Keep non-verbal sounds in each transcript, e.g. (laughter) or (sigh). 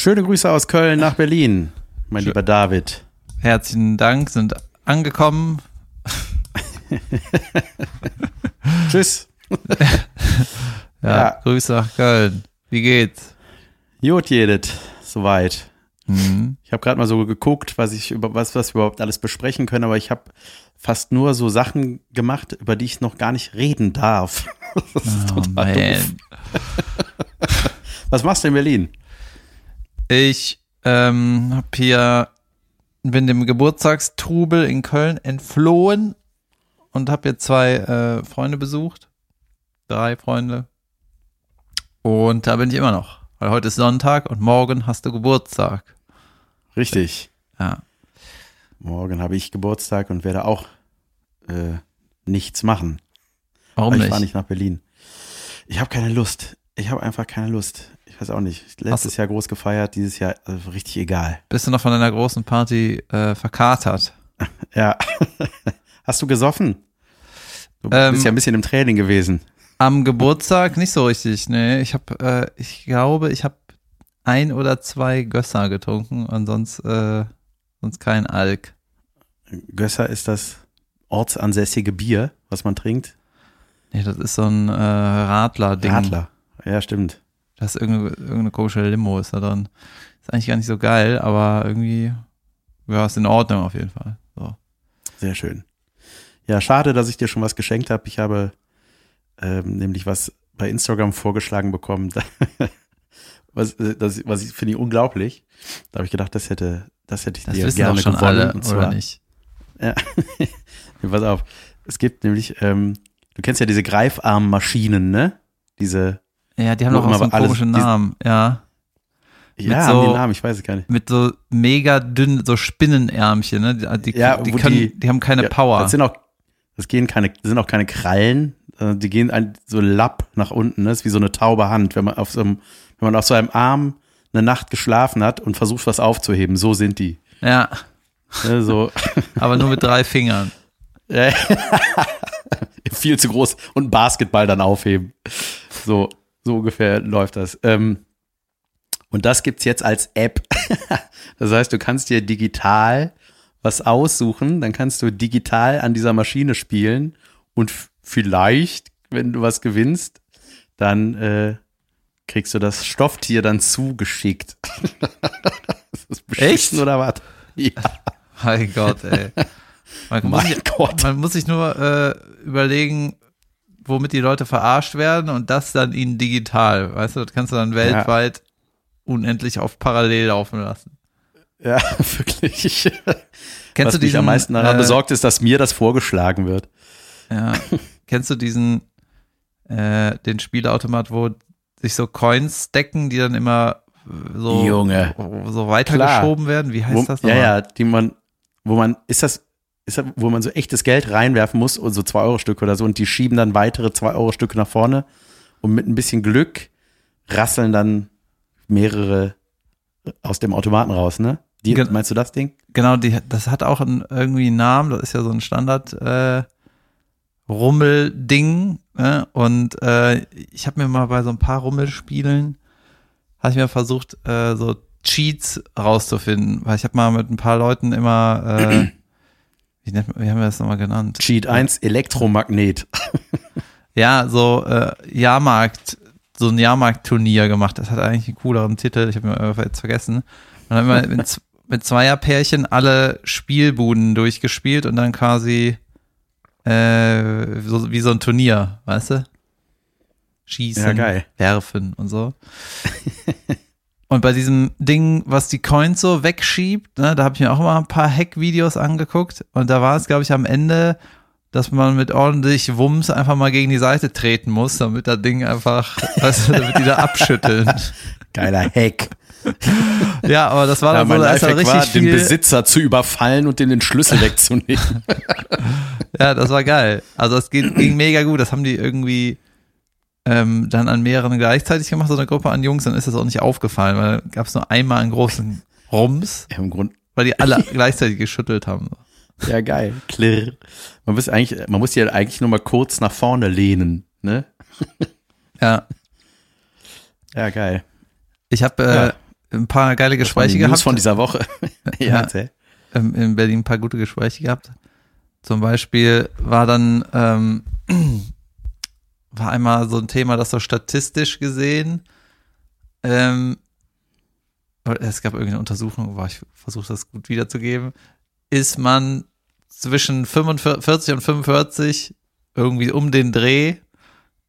Schöne Grüße aus Köln nach Berlin, mein Schön. lieber David. Herzlichen Dank, sind angekommen. (laughs) Tschüss. (laughs) Ja, Ja. Grüße nach Köln. Wie geht's? Jod jedet, soweit. Mhm. Ich habe gerade mal so geguckt, was ich über was, was wir überhaupt alles besprechen können, aber ich habe fast nur so Sachen gemacht, über die ich noch gar nicht reden darf. (laughs) Das ist Oh, total doof. man. Was machst du in Berlin? Ich ähm, hab hier, bin dem Geburtstagstrubel in Köln entflohen und habe hier zwei äh, Freunde besucht. Drei Freunde. Und da bin ich immer noch. Weil heute ist Sonntag und morgen hast du Geburtstag. Richtig. Ja. Morgen habe ich Geburtstag und werde auch äh, nichts machen. Warum ich nicht? fahre nicht nach Berlin. Ich habe keine Lust. Ich habe einfach keine Lust. Ich weiß auch nicht. Letztes Jahr groß gefeiert, dieses Jahr also richtig egal. Bist du noch von deiner großen Party äh, verkatert? (laughs) Ja. (laughs) Hast du gesoffen? Du Ähm, bist ja ein bisschen im Training gewesen. Am Geburtstag nicht so richtig. Nee, ich habe, äh, ich glaube, ich habe ein oder zwei Gösser getrunken und sonst, äh, sonst kein Alk. Gösser ist das ortsansässige Bier, was man trinkt. Nee, das ist so ein äh, Radler-Ding. Radler. Ja, stimmt. Das ist irgendeine, irgendeine komische Limo ist da drin. Ist eigentlich gar nicht so geil, aber irgendwie, ja, ist in Ordnung auf jeden Fall. So. Sehr schön. Ja, schade, dass ich dir schon was geschenkt habe. Ich habe ähm, nämlich was bei Instagram vorgeschlagen bekommen. (laughs) was, äh, das, was ich finde ich unglaublich. Da habe ich gedacht, das hätte, das hätte ich Das dir gerne schon gewonnen. alle, und oder zwar, nicht? Ja. (laughs) Pass auf. Es gibt nämlich, ähm, du kennst ja diese Greifarmmaschinen, ne? Diese, Ja, die haben doch auch so einen komischen Namen, ja. ja, so- haben die Namen, ich weiß es gar nicht. Mit so mega dünnen, so Spinnenärmchen, ne? Die, die, Ja, die, können, die- die, haben keine Ja, Power. Das sind auch, das gehen keine, das sind auch keine Krallen, die gehen ein, so lapp nach unten, ne? Das ist wie so eine taube Hand, wenn man auf so einem, wenn man auf so einem Arm eine Nacht geschlafen hat und versucht was aufzuheben, so sind die. ja, Ne? So, (laughs) aber nur mit drei Fingern. (laughs) viel zu groß und Basketball dann aufheben. So, so ungefähr läuft das. Ähm, und das gibt's jetzt als App. (laughs) das heißt, du kannst dir digital was aussuchen, dann kannst du digital an dieser Maschine spielen und vielleicht, wenn du was gewinnst, dann äh, kriegst du das Stofftier dann zugeschickt. (laughs) ist das beschissen Echt? oder was? (laughs) Ja, Mein Gott, ey. Man muss, mein sich, Gott. man muss sich nur äh, überlegen, womit die Leute verarscht werden und das dann ihnen digital. Weißt du, das kannst du dann weltweit unendlich auf parallel laufen lassen. Ja, (laughs) wirklich. Kennst Was du mich diesen, am meisten daran äh, besorgt ist, dass mir das vorgeschlagen wird. Ja. (laughs) Kennst du diesen, äh, den Spielautomat, wo sich so Coins decken, die dann immer äh, so, Junge. so weitergeschoben werden? Wie heißt Wo, das ja, nochmal? ja, die man, wo man, ist das, ist wo man so echtes Geld reinwerfen muss, und so 2-Euro-Stücke oder so, und die schieben dann weitere 2-Euro-Stücke nach vorne und mit ein bisschen Glück rasseln dann mehrere aus dem Automaten raus, ne? Die, Gen- meinst du das Ding? Genau, die, das hat auch einen, irgendwie einen Namen, das ist ja so ein Standard äh, Rummelding. Ne? Und äh, ich habe mir mal bei so ein paar Rummelspielen, habe ich mir versucht, äh, so Cheats rauszufinden, weil ich habe mal mit ein paar Leuten immer, äh, (clears throat) nennt, wie haben wir das nochmal genannt? Cheat 1, Elektromagnet. (laughs) Ja, so äh, Jahrmarkt, so ein Jahrmarktturnier gemacht. Das hat eigentlich einen cooleren Titel, ich habe mir jetzt vergessen. Und dann haben wir mit, (laughs) mit Zweierpärchen alle Spielbuden durchgespielt und dann quasi äh, so, wie so ein Turnier, weißt du? Schießen, Ja, werfen und so. (laughs) Und bei diesem Ding, was die Coins so wegschiebt, ne, da habe ich mir auch mal ein paar Hack-Videos angeguckt und da war es, glaube ich, am Ende, dass man mit ordentlich Wumms einfach mal gegen die Seite treten muss, damit das Ding einfach, (laughs) weißt du, damit die da abschütteln. Geiler Hack. (laughs) Ja, aber das war Ja, dann so, mein da ist richtig war, den viel. Besitzer zu überfallen und den den Schlüssel wegzunehmen. (laughs) Ja, das war geil. Also es ging, ging mega gut. Das haben die irgendwie ähm, dann an mehreren gleichzeitig gemacht, so eine Gruppe an Jungs, dann ist das auch nicht aufgefallen, weil gab es nur einmal einen großen Rums, ja, Im Grund, weil die alle (laughs) gleichzeitig geschüttelt haben. ja, geil. Klirr. Man muss eigentlich, man muss ja eigentlich nur mal kurz nach vorne lehnen, ne? (laughs) Ja, Ja, geil. ich habe äh, Ja. ein paar geile Gespräche die News gehabt. von dieser Woche. (laughs) ja, Ja. ähm, in Berlin ein paar gute Gespräche gehabt. Zum Beispiel war dann, ähm, (clears throat) war einmal so ein Thema, das so statistisch gesehen, ähm, es gab irgendeine Untersuchung, war ich versuche das gut wiederzugeben, ist man zwischen 45 und 45 irgendwie um den Dreh,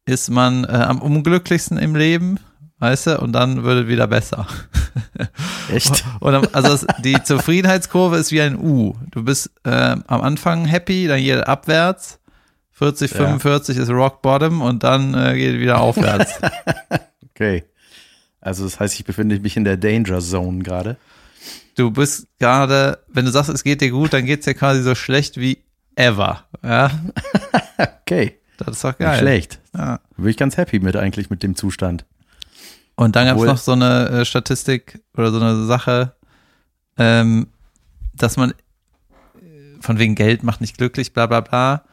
ist man äh, am unglücklichsten im Leben, weißt du, und dann wird es wieder besser. (laughs) Echt? (laughs) Und also die Zufriedenheitskurve ist wie ein U. Du bist ähm, am Anfang happy, dann geht abwärts. 40, Ja. 45 ist Rock Bottom und dann äh, geht es wieder aufwärts. (laughs) Okay. Also das heißt, ich befinde mich in der Danger Zone gerade. Du bist gerade, wenn du sagst, es geht dir gut, dann geht es dir quasi so schlecht wie ever. Ja, (laughs) Okay. das ist doch Nicht geil. schlecht. Ja. Bin ich ganz happy mit eigentlich mit dem Zustand. Und dann gab es noch so eine äh, Statistik oder so eine Sache, ähm, dass man äh, von wegen Geld macht nicht glücklich, bla bla bla.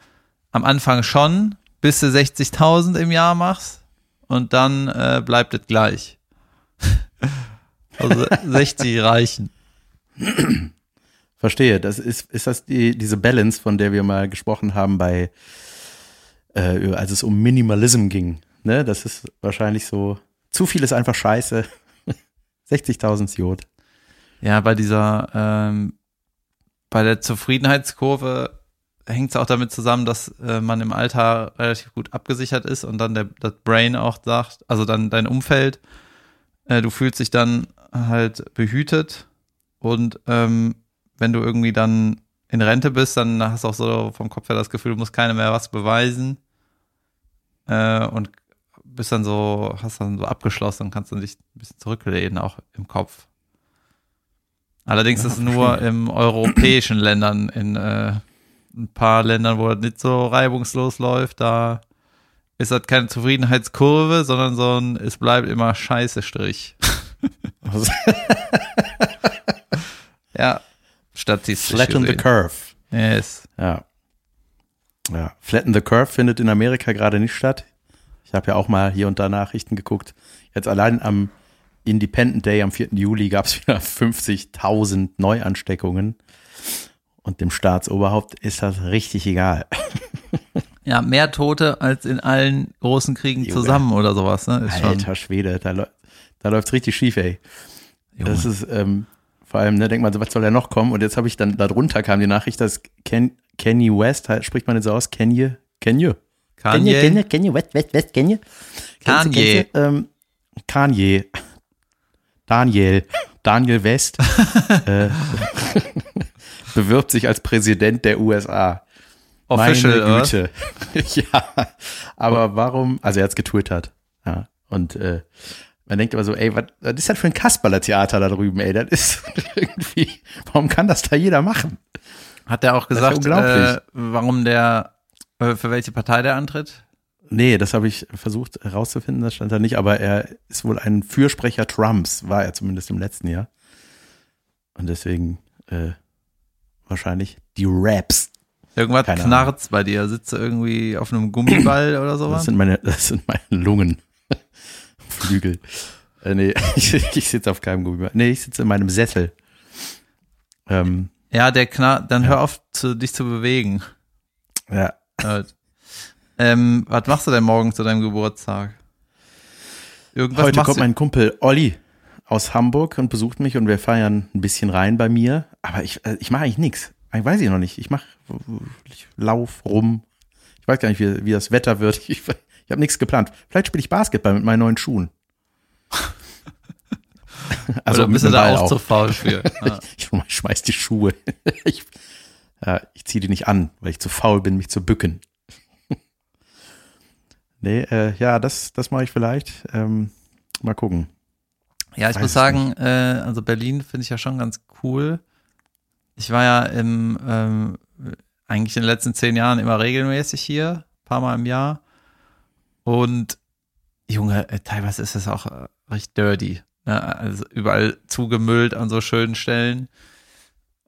Am Anfang schon, bis du 60.000 im Jahr machst und dann äh, bleibt es gleich. (laughs) also 60 reichen. Verstehe. Das ist, ist das die, diese Balance, von der wir mal gesprochen haben bei, äh, als es um Minimalism ging. Ne? Das ist wahrscheinlich so, zu viel ist einfach scheiße. (laughs) 60.000 Jod. Ja, bei dieser, ähm, bei der Zufriedenheitskurve hängt es auch damit zusammen, dass äh, man im Alter relativ gut abgesichert ist und dann der, das Brain auch sagt, also dann dein Umfeld, äh, du fühlst dich dann halt behütet und ähm, wenn du irgendwie dann in Rente bist, dann hast du auch so vom Kopf her das Gefühl, du musst keinem mehr was beweisen äh, und bist dann so, hast dann so abgeschlossen und kannst dann dich ein bisschen zurücklehnen, auch im Kopf. Allerdings Ja, ist es nur im europäischen Ländern, in äh, ein paar Ländern, wo das nicht so reibungslos läuft, da ist das keine Zufriedenheitskurve, sondern so ein, es bleibt immer scheiße Strich. (laughs) Ja, statistisch Flatten the gesehen. curve. Yes. Ja. Ja. Flatten the Curve findet in Amerika gerade nicht statt. Ich habe ja auch mal hier und da Nachrichten geguckt. Jetzt allein am Independent Day am 4. Juli gab es wieder 50.000 Neuansteckungen. Und dem Staatsoberhaupt ist das richtig egal. Ja, mehr Tote als in allen großen Kriegen Junge. zusammen oder sowas, ne? Ist schon, Alter Schwede, da, da läuft's richtig schief, ey. Junge. Das ist ähm, vor allem, ne, denkt man so, was soll da noch kommen? Und jetzt habe ich dann, darunter kam die Nachricht, dass Ken, Kenny West, halt, spricht man jetzt so aus, Kanye, Kanye, Kanye, Kanye, Kanye, West, West, West, Kanye. Kanye. ähm, Kanye. Daniel. Daniel West (laughs) äh, bewirbt sich als Präsident der USA. Official, Meine? Güte. (laughs) ja, aber warum? Also er hat's getwittert. Ja, und äh, man denkt immer so, ey, was, ist das für ein Kasperler-Theater da drüben, ey? Das ist (laughs) irgendwie, warum kann das da jeder machen? Hat er auch ja gesagt, unglaublich. äh, warum der, äh, für welche Partei der antritt? Nee, das habe ich versucht herauszufinden, das stand da nicht, aber er ist wohl ein Fürsprecher Trumps, war er zumindest im letzten Jahr. Und deswegen äh, wahrscheinlich die Raps. Irgendwas Keine knarzt bei dir. Sitzt du irgendwie auf einem Gummiball oder Das sowas? sind meine, das sind meine Lungen. (laughs) Flügel. Äh, nee, (laughs) ich, ich sitze auf keinem Gummiband. Nee, ich sitze in meinem Sessel. Ähm, Ja, der knarrt, dann Ja. hör auf, zu, dich zu bewegen. ja, Halt. ähm, was machst du denn morgen zu deinem Geburtstag? Irgendwas Heute kommt mein Kumpel Olli aus Hamburg und besucht mich und wir feiern ein bisschen rein bei mir. Aber ich, äh, ich mache eigentlich nichts. Ich weiß ich noch nicht. Ich mache, ich lauf rum. Ich weiß gar nicht, wie, wie das Wetter wird. (laughs) Ich, ich habe nichts geplant. Vielleicht spiele ich Basketball mit meinen neuen Schuhen. (laughs) Oder mit bist du da Ball auch, zu faul für? (laughs) Ja. Ich schmeiß die Schuhe. Ich, ja, ich ziehe die nicht an, weil ich zu faul bin, mich zu bücken. Nee, äh, ja, das, das mache ich vielleicht. Ähm, mal gucken. Ja, ich Weiß muss sagen, äh, also Berlin finde ich ja schon ganz cool. Ich war ja im, ähm, eigentlich in den letzten zehn Jahren immer regelmäßig hier, paar Mal im Jahr. Und Junge, äh, teilweise ist es auch äh, recht dirty. Ne? Also überall zugemüllt an so schönen Stellen.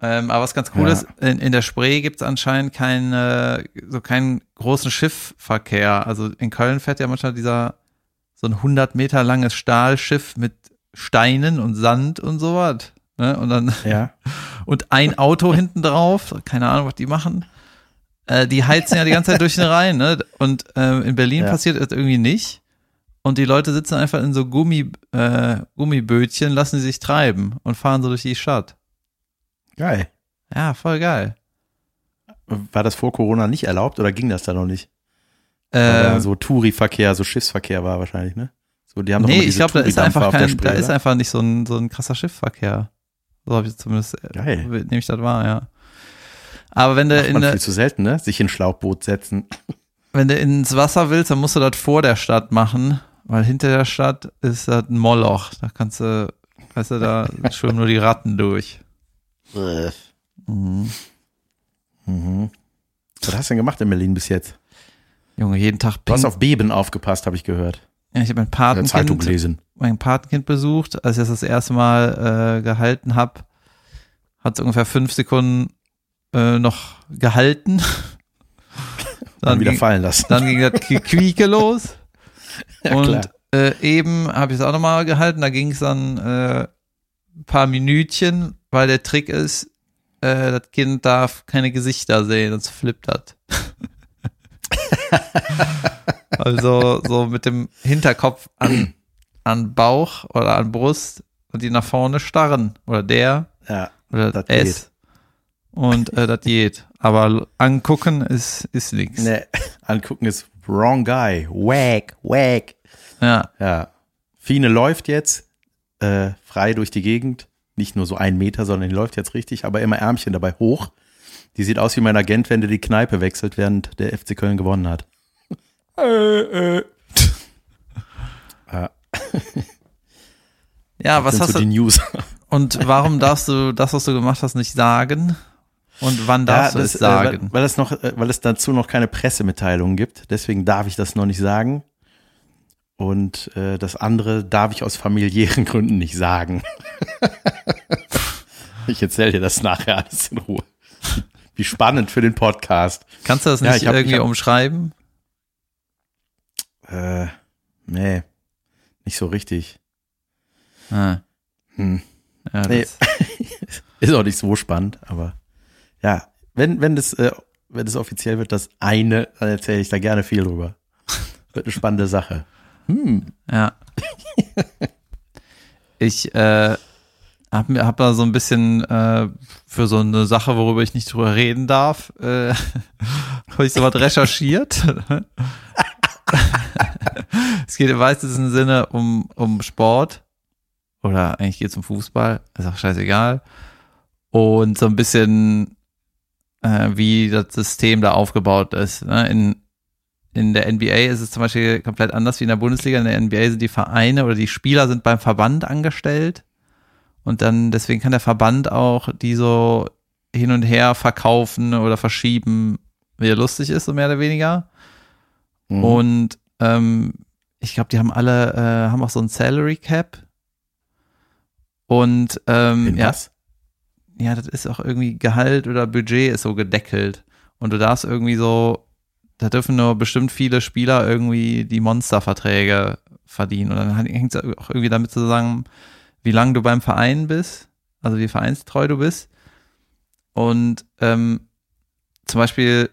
Ähm, aber was ganz cool Ja. ist, in, in der Spree gibt es anscheinend keinen, so keinen großen Schiffverkehr. Also in Köln fährt ja manchmal dieser so ein 100 Meter langes Stahlschiff mit Steinen und Sand und sowas. Ne? Und dann Ja. (laughs) und ein Auto hinten drauf, keine Ahnung, was die machen. Äh, die heizen ja die ganze Zeit durch den Rhein, ne? Und äh, in Berlin Ja. passiert das irgendwie nicht. Und die Leute sitzen einfach in so Gummi, äh, Gummibötchen, lassen sie sich treiben und fahren so durch die Stadt. Geil. Ja, voll geil. War das vor Corona nicht erlaubt oder ging das da noch nicht? Äh, so Touri-Verkehr, so Schiffsverkehr war wahrscheinlich, ne? So, die haben nee, ich glaube, da ist einfach kein, da Spree, ist oder? einfach nicht so ein, so ein krasser Schiffsverkehr. So habe ich zumindest, äh, Geil. nehme ich das wahr, ja. Aber wenn du in der, viel zu selten, ne? Sich in ein Schlauchboot setzen. wenn du ins Wasser willst, dann musst du das vor der Stadt machen, weil hinter der Stadt ist das ein Moloch. Da kannst du, weißt du, da (laughs) schwimmen nur die Ratten durch. Mhm. Mhm. Was hast du denn gemacht in Berlin bis jetzt? Junge, jeden Tag Du hast auf Beben aufgepasst, habe ich gehört. Ja, ich habe mein In der Zeitung Patenkind, gelesen. mein Patenkind besucht. Als ich das das erste Mal äh, gehalten habe, hat es ungefähr fünf Sekunden äh, noch gehalten. (laughs) Dann wieder ging, fallen lassen. dann ging das Quieke los. (laughs) Ja, und äh, eben habe ich es auch nochmal gehalten. Da ging es dann äh, ein paar Minütchen, weil der Trick ist, äh, das Kind darf keine Gesichter sehen, sonst flippt das. (laughs) (laughs) also so mit dem Hinterkopf an, an Bauch oder an Brust und die nach vorne starren. Oder der Ja. oder Das es. Und äh, das geht. Aber angucken ist, ist nichts. Ne, (laughs) angucken ist wrong guy. Wack, wack. Ja. Ja. Fine läuft jetzt äh, frei durch die Gegend. Nicht nur so ein Meter, sondern die läuft jetzt richtig, aber immer Ärmchen dabei hoch. Die sieht aus wie mein Agent, wenn der die Kneipe wechselt, während der FC Köln gewonnen hat. äh, äh. (laughs) Ja, Ja, was hast so du, die News. Und warum darfst du das, was du gemacht hast, nicht sagen? Und wann darfst Ja, du das, es äh, weil, sagen? weil, es noch, äh, weil es dazu noch keine Pressemitteilung gibt. Deswegen darf ich das noch nicht sagen. Und äh, das andere darf ich aus familiären (laughs) Gründen nicht sagen. (laughs) ich erzähle dir das nachher alles in Ruhe. Wie spannend für den Podcast. Kannst du das Ja, nicht ich hab- irgendwie hab- umschreiben? Äh, nee, nicht so richtig. Ah, Hm. ja, Nee. (laughs) Ist auch nicht so spannend, aber ja, wenn, wenn das, äh, wenn das offiziell wird, das eine, dann erzähle ich da gerne viel drüber. Wird eine spannende Sache. Hm. ja. (laughs) Ich äh, hab mir hab da so ein bisschen äh, für so eine Sache, worüber ich nicht drüber reden darf, äh, (laughs) habe ich sowas recherchiert. (laughs) es geht im weitesten Sinne um, um Sport. Oder eigentlich geht es um Fußball, ist auch scheißegal. Und so ein bisschen, äh, wie das System da aufgebaut ist. Ne? In, in der NBA ist es zum Beispiel komplett anders wie in der Bundesliga. In der NBA sind die Vereine oder die Spieler sind beim Verband angestellt. Und dann, deswegen kann der Verband auch die so hin und her verkaufen oder verschieben, wie er lustig ist, so mehr oder weniger. Mhm. Und ähm, ich glaube, die haben alle, äh, haben auch so ein Salary Cap. Und ähm, ja, ja, das ist auch irgendwie Gehalt oder Budget ist so gedeckelt. Und du darfst irgendwie so, da dürfen nur bestimmt viele Spieler irgendwie die Monsterverträge verdienen. Und dann hängt es auch irgendwie damit zusammen, wie lange du beim Verein bist, also wie vereinstreu du bist. Und ähm, zum Beispiel,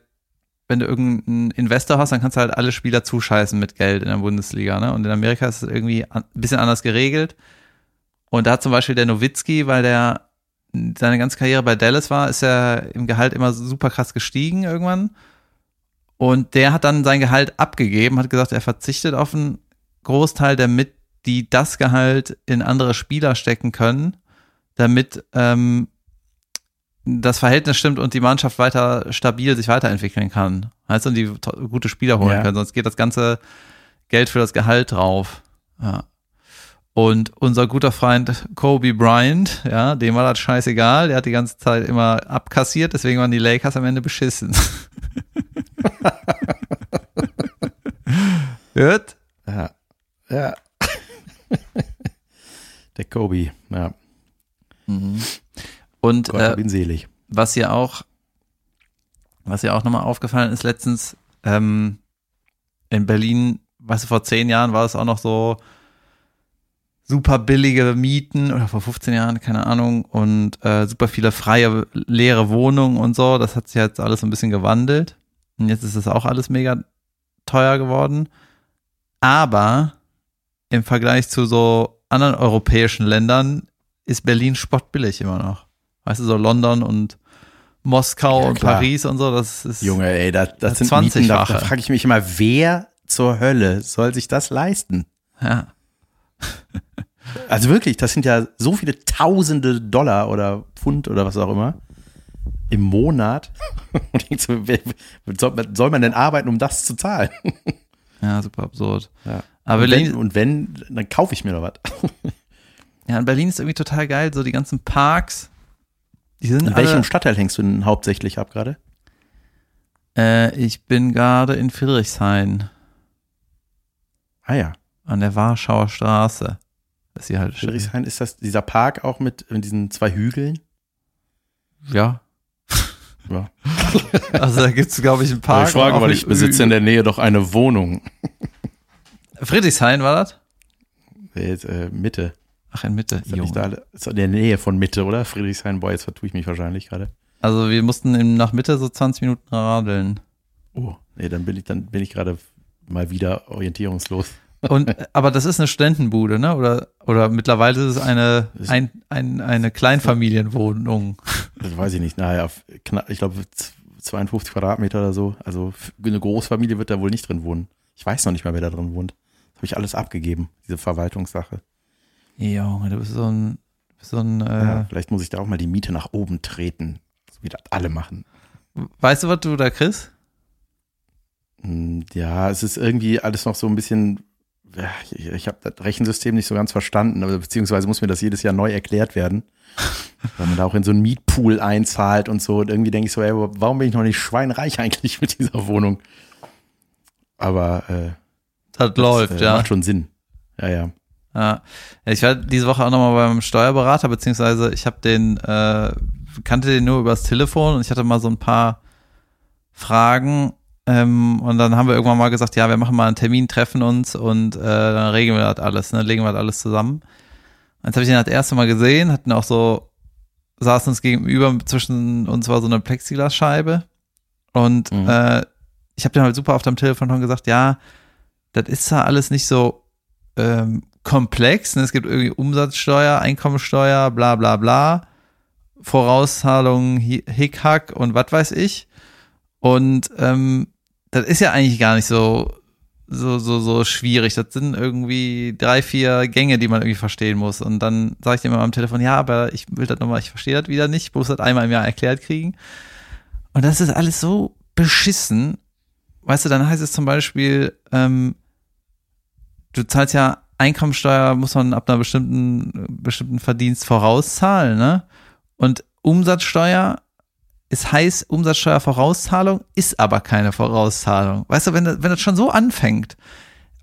wenn du irgendeinen Investor hast, dann kannst du halt alle Spieler zuscheißen mit Geld in der Bundesliga. Ne? Und in Amerika ist es irgendwie ein bisschen anders geregelt. Und da hat zum Beispiel der Nowitzki, weil der seine ganze Karriere bei Dallas war, ist er im Gehalt immer super krass gestiegen irgendwann. Und der hat dann sein Gehalt abgegeben, hat gesagt, er verzichtet auf einen Großteil, damit die das Gehalt in andere Spieler stecken können, damit ähm, das Verhältnis stimmt und die Mannschaft weiter stabil sich weiterentwickeln kann. Heißt, und die gute Spieler holen Ja. können, sonst geht das ganze Geld für das Gehalt drauf. Ja. Und unser guter Freund Kobe Bryant, ja, dem war das scheißegal, der hat die ganze Zeit immer abkassiert, deswegen waren die Lakers am Ende beschissen. (laughs) Hört? Ja. Ja. (laughs) Der Kobe, ja. Und Gott äh, hab ihn selig. was hier auch, was hier auch nochmal aufgefallen ist letztens, ähm, in Berlin, weißt du, vor zehn Jahren war es auch noch so, super billige Mieten oder vor 15 Jahren, keine Ahnung, und äh, super viele freie, leere Wohnungen und so. Das hat sich jetzt alles ein bisschen gewandelt. Und jetzt ist es auch alles mega teuer geworden. Aber im Vergleich zu so anderen europäischen Ländern ist Berlin spottbillig immer noch. Weißt du, so London und Moskau Ja, und klar. Paris und so, das ist. Junge, ey, das, das Das sind Mieten, da, 20-fache. da frage ich mich immer, wer zur Hölle soll sich das leisten? Ja. (laughs) Also wirklich, das sind ja so viele tausende Dollar oder Pfund oder was auch immer im Monat. (laughs) Soll man denn arbeiten, um das zu zahlen? (laughs) ja, super absurd. Ja. Aber und, Berlin, wenn, und wenn, dann kaufe ich mir noch was. ja, in Berlin ist irgendwie total geil, so die ganzen Parks. Die sind In alle, welchem Stadtteil hängst du denn hauptsächlich ab gerade? Äh, ich bin gerade in Friedrichshain Ah ja, an der Warschauer Straße. Ist hier halt Friedrichshain ist das dieser Park auch mit äh, diesen zwei Hügeln? Ja. (laughs) Ja. Also da gibt's glaube ich, einen Park. ich frage, weil ich besitze in der Nähe doch eine Wohnung. Friedrichshain war das? Jetzt, äh, Mitte. Ach, in Mitte. Ist, Junge. da, ist in der Nähe von Mitte, oder? Friedrichshain, boah, jetzt vertue ich mich wahrscheinlich gerade. Also wir mussten nach Mitte so 20 Minuten radeln. Oh, nee, dann bin ich, dann bin ich gerade mal wieder orientierungslos. Und, (laughs) aber das ist eine Studentenbude, ne? Oder, oder mittlerweile ist es eine, ein, ein, eine Kleinfamilienwohnung. Das weiß ich nicht. Naja, ich glaube z- 52 Quadratmeter oder so. Also eine Großfamilie wird da wohl nicht drin wohnen. Ich weiß noch nicht mal, wer da drin wohnt. Habe ich alles abgegeben, diese Verwaltungssache. Junge, du bist so ein, bist so ein, äh, Ja, vielleicht muss ich da auch mal die Miete nach oben treten. So wie das alle machen. weißt du, was du da kriegst? Hm, Ja, es ist irgendwie alles noch so ein bisschen. ja, Ich, ich habe das Rechensystem nicht so ganz verstanden, aber beziehungsweise muss mir das jedes Jahr neu erklärt werden. (laughs) Weil man da auch in so einen Mietpool einzahlt und so. Und irgendwie denke ich so, ey, warum bin ich noch nicht schweinreich (laughs) eigentlich mit dieser Wohnung? Aber äh, Das, das, läuft, äh, ja. Macht schon Sinn. Ja, ja. Ja, ich war diese Woche auch nochmal beim Steuerberater, beziehungsweise ich habe den, äh, kannte den nur übers Telefon und ich hatte mal so ein paar Fragen ähm, und dann haben wir irgendwann mal gesagt, ja, wir machen mal einen Termin, treffen uns und äh, dann regeln wir das alles, ne, legen wir das alles zusammen. Jetzt habe ich den das erste Mal gesehen, hatten auch so, saßen uns gegenüber, zwischen uns war so eine Plexiglasscheibe und Mhm. äh, ich habe den halt super oft am Telefon schon gesagt, ja, das ist ja alles nicht so ähm, komplex. Ne? Es gibt irgendwie Umsatzsteuer, Einkommensteuer, bla bla bla, Vorauszahlungen, Hi- Hickhack und was weiß ich. Und ähm, das ist ja eigentlich gar nicht so, so, so, so schwierig. Das sind irgendwie drei, vier Gänge, die man irgendwie verstehen muss. Und dann sage ich dem immer am Telefon, ja, aber ich will das nochmal, ich verstehe das wieder nicht, ich muss das einmal im Jahr erklärt kriegen. Und das ist alles so beschissen. Weißt du, dann heißt es zum Beispiel, ähm, du zahlst ja Einkommensteuer, muss man ab einer bestimmten, bestimmten Verdienst vorauszahlen, ne? Und Umsatzsteuer, es heißt Umsatzsteuervorauszahlung, ist aber keine Vorauszahlung. Weißt du, wenn das, wenn das schon so anfängt,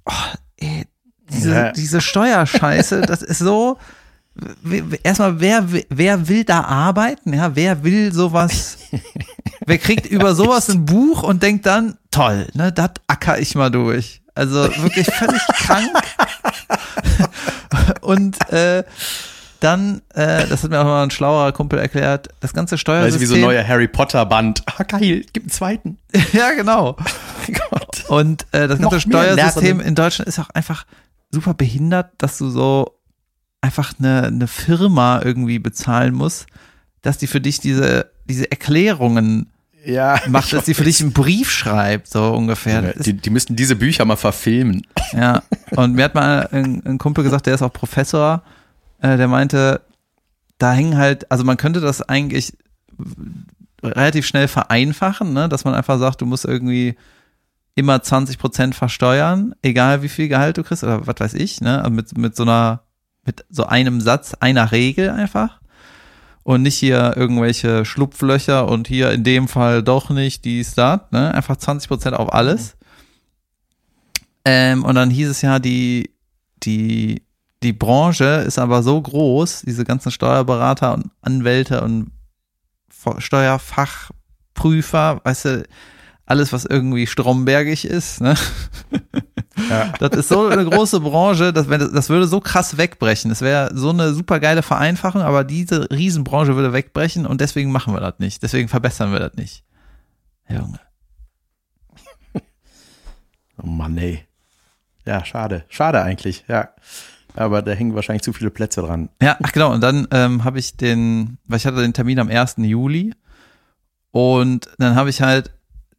oh, ey, diese, Ja. diese Steuerscheiße, das ist so, erstmal, wer, wer will da arbeiten? Ja, wer will sowas? Wer kriegt über sowas (laughs) ein Buch und denkt dann, toll, ne, das acker ich mal durch. Also wirklich völlig (laughs) krank. und äh, dann, äh, das hat mir auch mal ein schlauer Kumpel erklärt, das ganze Das ist Steuersystem. wie so ein neuer Harry Potter Band. Ah, geil, gibt einen zweiten. (laughs) ja, genau. Gott. Und äh, das Noch ganze mehr Steuersystem in Deutschland ist auch einfach super behindert, dass du so einfach eine, eine Firma irgendwie bezahlen musst, dass die für dich diese, diese Erklärungen Ja, macht, dass die für dich einen Brief schreibt, so ungefähr. Die, die müssten diese Bücher mal verfilmen. Ja, und mir hat mal ein, ein Kumpel gesagt, der ist auch Professor, äh, der meinte, da hängen halt, also man könnte das eigentlich relativ schnell vereinfachen, ne? dass man einfach sagt, du musst irgendwie immer 20 Prozent versteuern, egal wie viel Gehalt du kriegst oder was weiß ich, ne? Also mit, mit so einer, mit so einem Satz, einer Regel einfach. Und nicht hier irgendwelche Schlupflöcher und hier in dem Fall doch nicht dies, das, ne? Einfach 20 Prozent auf alles. Ähm, und dann hieß es ja, die, die, die Branche ist aber so groß, diese ganzen Steuerberater und Anwälte und Steuerfachprüfer, weißt du, alles, was irgendwie strombergig ist, ne? (laughs) Ja. (laughs) Das ist so eine große Branche, das, das würde so krass wegbrechen. Das wäre so eine super geile Vereinfachung, aber diese Riesenbranche würde wegbrechen und deswegen machen wir das nicht. Deswegen verbessern wir das nicht. Junge. (laughs) Oh Mann, ey. Ja, schade. Schade eigentlich, ja. Aber da hängen wahrscheinlich zu viele Plätze dran. Ja, ach genau. Und dann ähm, habe ich den, weil ich hatte den Termin am 1. Juli und dann habe ich halt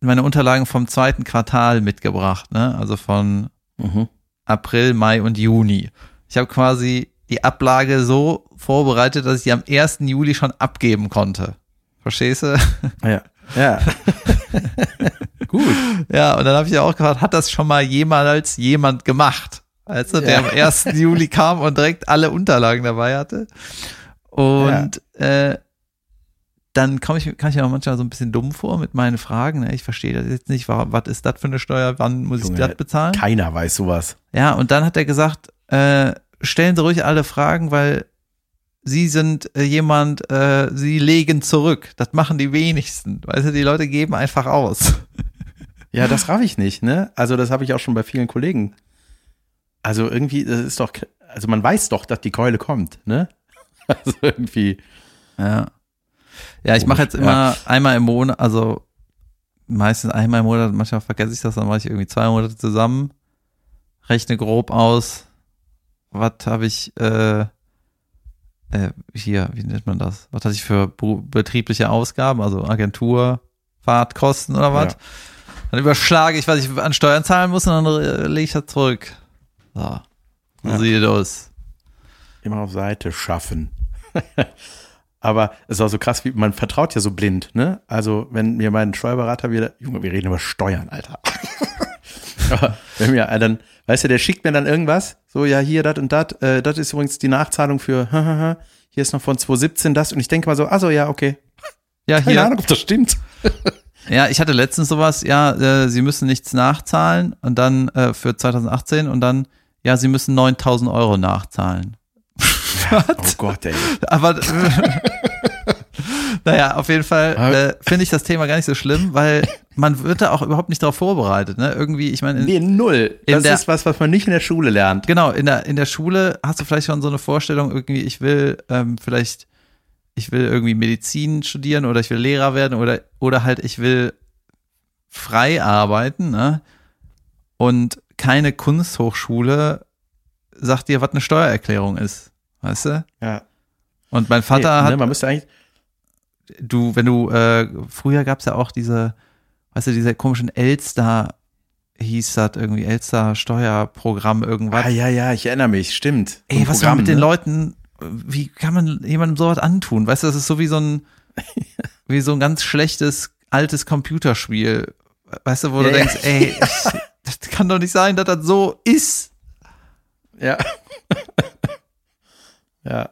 meine Unterlagen vom zweiten Quartal mitgebracht, ne? Also von Mhm. April, Mai und Juni. Ich habe quasi die Ablage so vorbereitet, dass ich die am 1. Juli schon abgeben konnte. Verstehst du? Ja. Ja. (laughs) Gut. Ja, und dann habe ich ja auch gefragt, hat das schon mal jemals jemand gemacht? Als der Ja. am 1. Juli kam und direkt alle Unterlagen dabei hatte. Und äh, dann komm ich, kann ich mir auch manchmal so ein bisschen dumm vor mit meinen Fragen. Ne? Ich verstehe das jetzt nicht. wa- Was ist das für eine Steuer? Wann muss Junge, ich das bezahlen? Keiner weiß sowas. Ja, und dann hat er gesagt, äh, stellen Sie ruhig alle Fragen, weil Sie sind äh, jemand, äh, Sie legen zurück. Das machen die wenigsten. Weißt du, die Leute geben einfach aus. Ja, das raff ich nicht, ne? Also, das habe ich auch schon bei vielen Kollegen. Also irgendwie, das ist doch, also man weiß doch, dass die Keule kommt, ne? (laughs) Also irgendwie. Ja. Ja, ich mache jetzt immer einmal im Monat, also meistens einmal im Monat, manchmal vergesse ich das, dann mache ich irgendwie zwei Monate zusammen, rechne grob aus, was habe ich, äh, äh, hier, wie nennt man das? Was hatte ich für betriebliche Ausgaben, also Agentur, Fahrtkosten oder was? Ja. Dann überschlage ich, was ich an Steuern zahlen muss und dann äh, lege ich das zurück. So, so Ja. sieht das. immer auf Seite schaffen. (laughs) Aber es auch so krass, wie man vertraut ja so blind, ne? Also, wenn mir mein Steuerberater wieder, Junge, wir reden über Steuern, Alter. (laughs) Aber wenn mir äh, dann, weißt du, der schickt mir dann irgendwas, so, ja, hier, das und das, äh, das ist übrigens die Nachzahlung für, (laughs) hier ist noch von 2017 das und ich denke mal so, also ja, okay. Ja, Keine hier. Ahnung, ob das stimmt. (laughs) Ja, ich hatte letztens sowas, ja, äh, sie müssen nichts nachzahlen und dann äh, für 2018 und dann, ja, sie müssen 9000 Euro nachzahlen. Oh Gott, ey. Aber (laughs) naja, auf jeden Fall äh, finde ich das Thema gar nicht so schlimm, weil man wird da auch überhaupt nicht darauf vorbereitet. Ne? Irgendwie, ich meine, in- Nee, null. In Das der- ist was, was man nicht in der Schule lernt. genau, in der, in der Schule hast du vielleicht schon so eine Vorstellung, irgendwie, ich will ähm, vielleicht, ich will irgendwie Medizin studieren oder ich will Lehrer werden oder, oder halt ich will frei arbeiten, ne? Und keine Kunsthochschule sagt dir, was eine Steuererklärung ist. Weißt du? Ja. Und mein Vater hat ne, man müsste eigentlich, du, wenn du, äh, früher gab's ja auch diese, weißt du, diese komischen Elster, hieß das irgendwie, Elster Steuerprogramm, irgendwas. ah, ja, ja, ich erinnere mich, stimmt. Ey, ein was Programm, man mit den ne? Leuten, wie kann man jemandem sowas antun? Weißt du, das ist so wie so ein, (laughs) wie so ein ganz schlechtes, altes Computerspiel. Weißt du, wo du Ja, ja. denkst, ey, ich, das kann doch nicht sein, dass das so ist. Ja. Ja.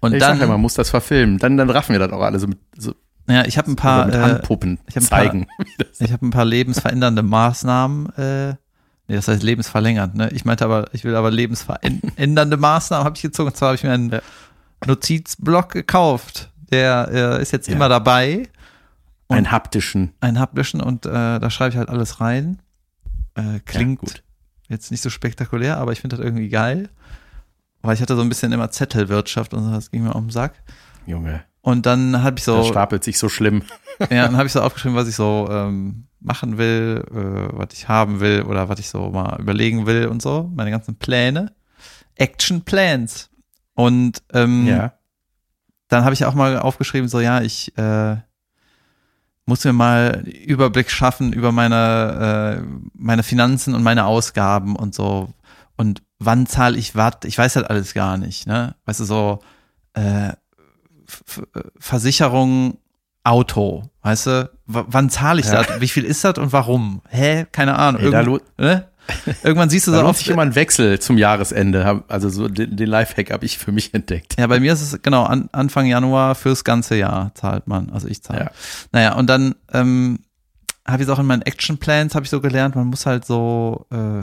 Und ich dann, sag ja, man muss das verfilmen. Dann, dann raffen wir das auch alle so mit, so, ja, ich habe ein so paar, mit äh, Handpuppen ich hab ein paar- zeigen. (laughs) Ich habe ein paar lebensverändernde Maßnahmen. Äh, nee, das heißt lebensverlängernd. Ne? Ich meinte aber, ich will aber lebensverändernde (laughs) Maßnahmen habe ich gezogen. Und zwar habe ich mir einen Ja. Notizblock gekauft. Der äh, ist jetzt Ja. immer dabei. Einen haptischen. Einen haptischen und äh, da schreibe ich halt alles rein. Äh, klingt Ja, gut. jetzt nicht so spektakulär, aber ich finde das irgendwie geil. Weil ich hatte so ein bisschen immer Zettelwirtschaft und so, das ging mir um den Sack. Junge, Und dann habe ich so. das stapelt sich so schlimm. (laughs) Ja, dann habe ich so (laughs) aufgeschrieben, was ich so ähm, machen will, äh, was ich haben will oder was ich so mal überlegen will und so. Meine ganzen Pläne. Action Plans. Und ähm, Ja. dann habe ich auch mal aufgeschrieben, so ja, ich äh, muss mir mal Überblick schaffen über meine, äh, meine Finanzen und meine Ausgaben und so. Und wann zahle ich was? Ich weiß halt alles gar nicht, ne? Weißt du, so äh, Versicherung, Auto, weißt du? W wann zahle ich Ja. das? Wie viel ist das und warum? Hä? Keine Ahnung. Ey, da, Irgend, ne? Irgendwann siehst du da so auf, sich immer ein Wechsel zum Jahresende. Also so den, den Lifehack habe ich für mich entdeckt. Ja, bei mir ist es genau an, Anfang Januar fürs ganze Jahr zahlt man. Also ich zahle. Ja. Naja, und dann ähm, habe ich es auch in meinen Action Plans habe ich so gelernt, man muss halt so, äh,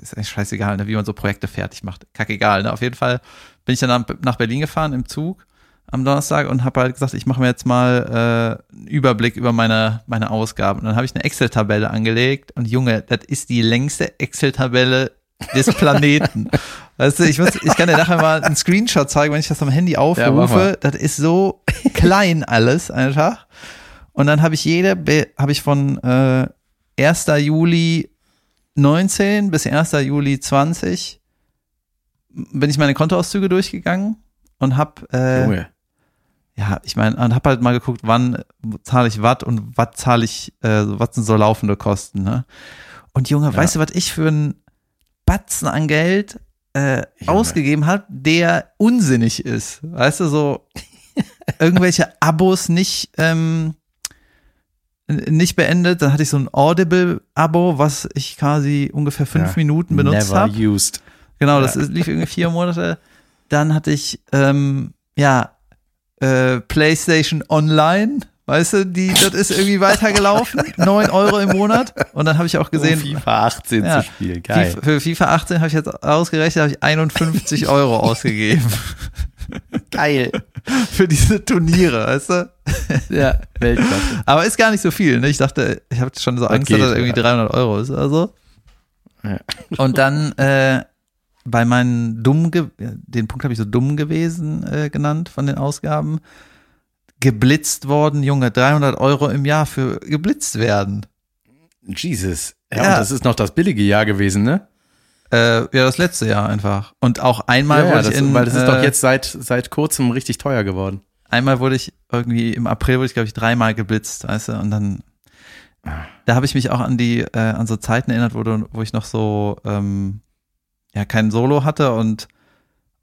ist eigentlich scheißegal, ne, wie man so Projekte fertig macht. Kackegal, ne? Auf jeden Fall bin ich dann nach- nach Berlin gefahren im Zug, am Donnerstag und habe halt gesagt, ich mache mir jetzt mal äh, einen Überblick über meine, meine Ausgaben. Und dann habe ich eine Excel-Tabelle angelegt und Junge, das ist die längste Excel-Tabelle des (laughs) Planeten. weißt du, ich, muss, ich kann dir nachher mal einen Screenshot zeigen, wenn ich das am Handy aufrufe. Ja, das ist so klein alles einfach. Und dann habe ich jede, habe ich von äh, 1. Juli 19 bis 1. Juli 20 bin ich meine Kontoauszüge durchgegangen und habe äh, ja, ich meine, und habe halt mal geguckt, wann zahle ich was und was zahle ich, äh, was sind so laufende Kosten, ne? Und Junge, ja. weißt du, was ich für einen Batzen an Geld äh, ausgegeben habe, der unsinnig ist? Weißt du, so (laughs) irgendwelche Abos nicht, ähm, nicht beendet, dann hatte ich so ein Audible-Abo, was ich quasi ungefähr fünf ja, Minuten benutzt habe. Never used. Genau, das ja. lief irgendwie vier (laughs) Monate. Dann hatte ich, ähm, ja, äh, PlayStation Online, weißt du, die, das ist irgendwie weitergelaufen, (laughs) 9 Euro im Monat. Und dann habe ich auch gesehen. Um FIFA 18 ja, zu spielen, geil. Für FIFA 18 habe ich jetzt ausgerechnet, habe ich 51 (laughs) Euro ausgegeben. Geil. (laughs) Für diese Turniere, weißt du? Ja, Weltklasse. Aber ist gar nicht so viel, ne? Ich dachte, ich habe schon so Angst, okay, dass das irgendwie 300 Euro ist oder so. Ja. Und dann äh, bei meinen dummen, den Punkt habe ich so dumm gewesen äh, genannt von den Ausgaben, geblitzt worden, Junge, 300 Euro im Jahr für geblitzt werden. Jesus. Ja, ja. Und das ist noch das billige Jahr gewesen, ne? Äh, ja, das letzte Jahr einfach. Und auch einmal ja, wurde ich in, Weil das ist äh, doch jetzt seit, seit kurzem richtig teuer geworden. Einmal wurde ich irgendwie, im April wurde ich, glaube ich, dreimal geblitzt, weißt du, und dann da habe ich mich auch an die, äh, an so Zeiten erinnert, wo, du, wo ich noch so ähm, ja kein Solo hatte und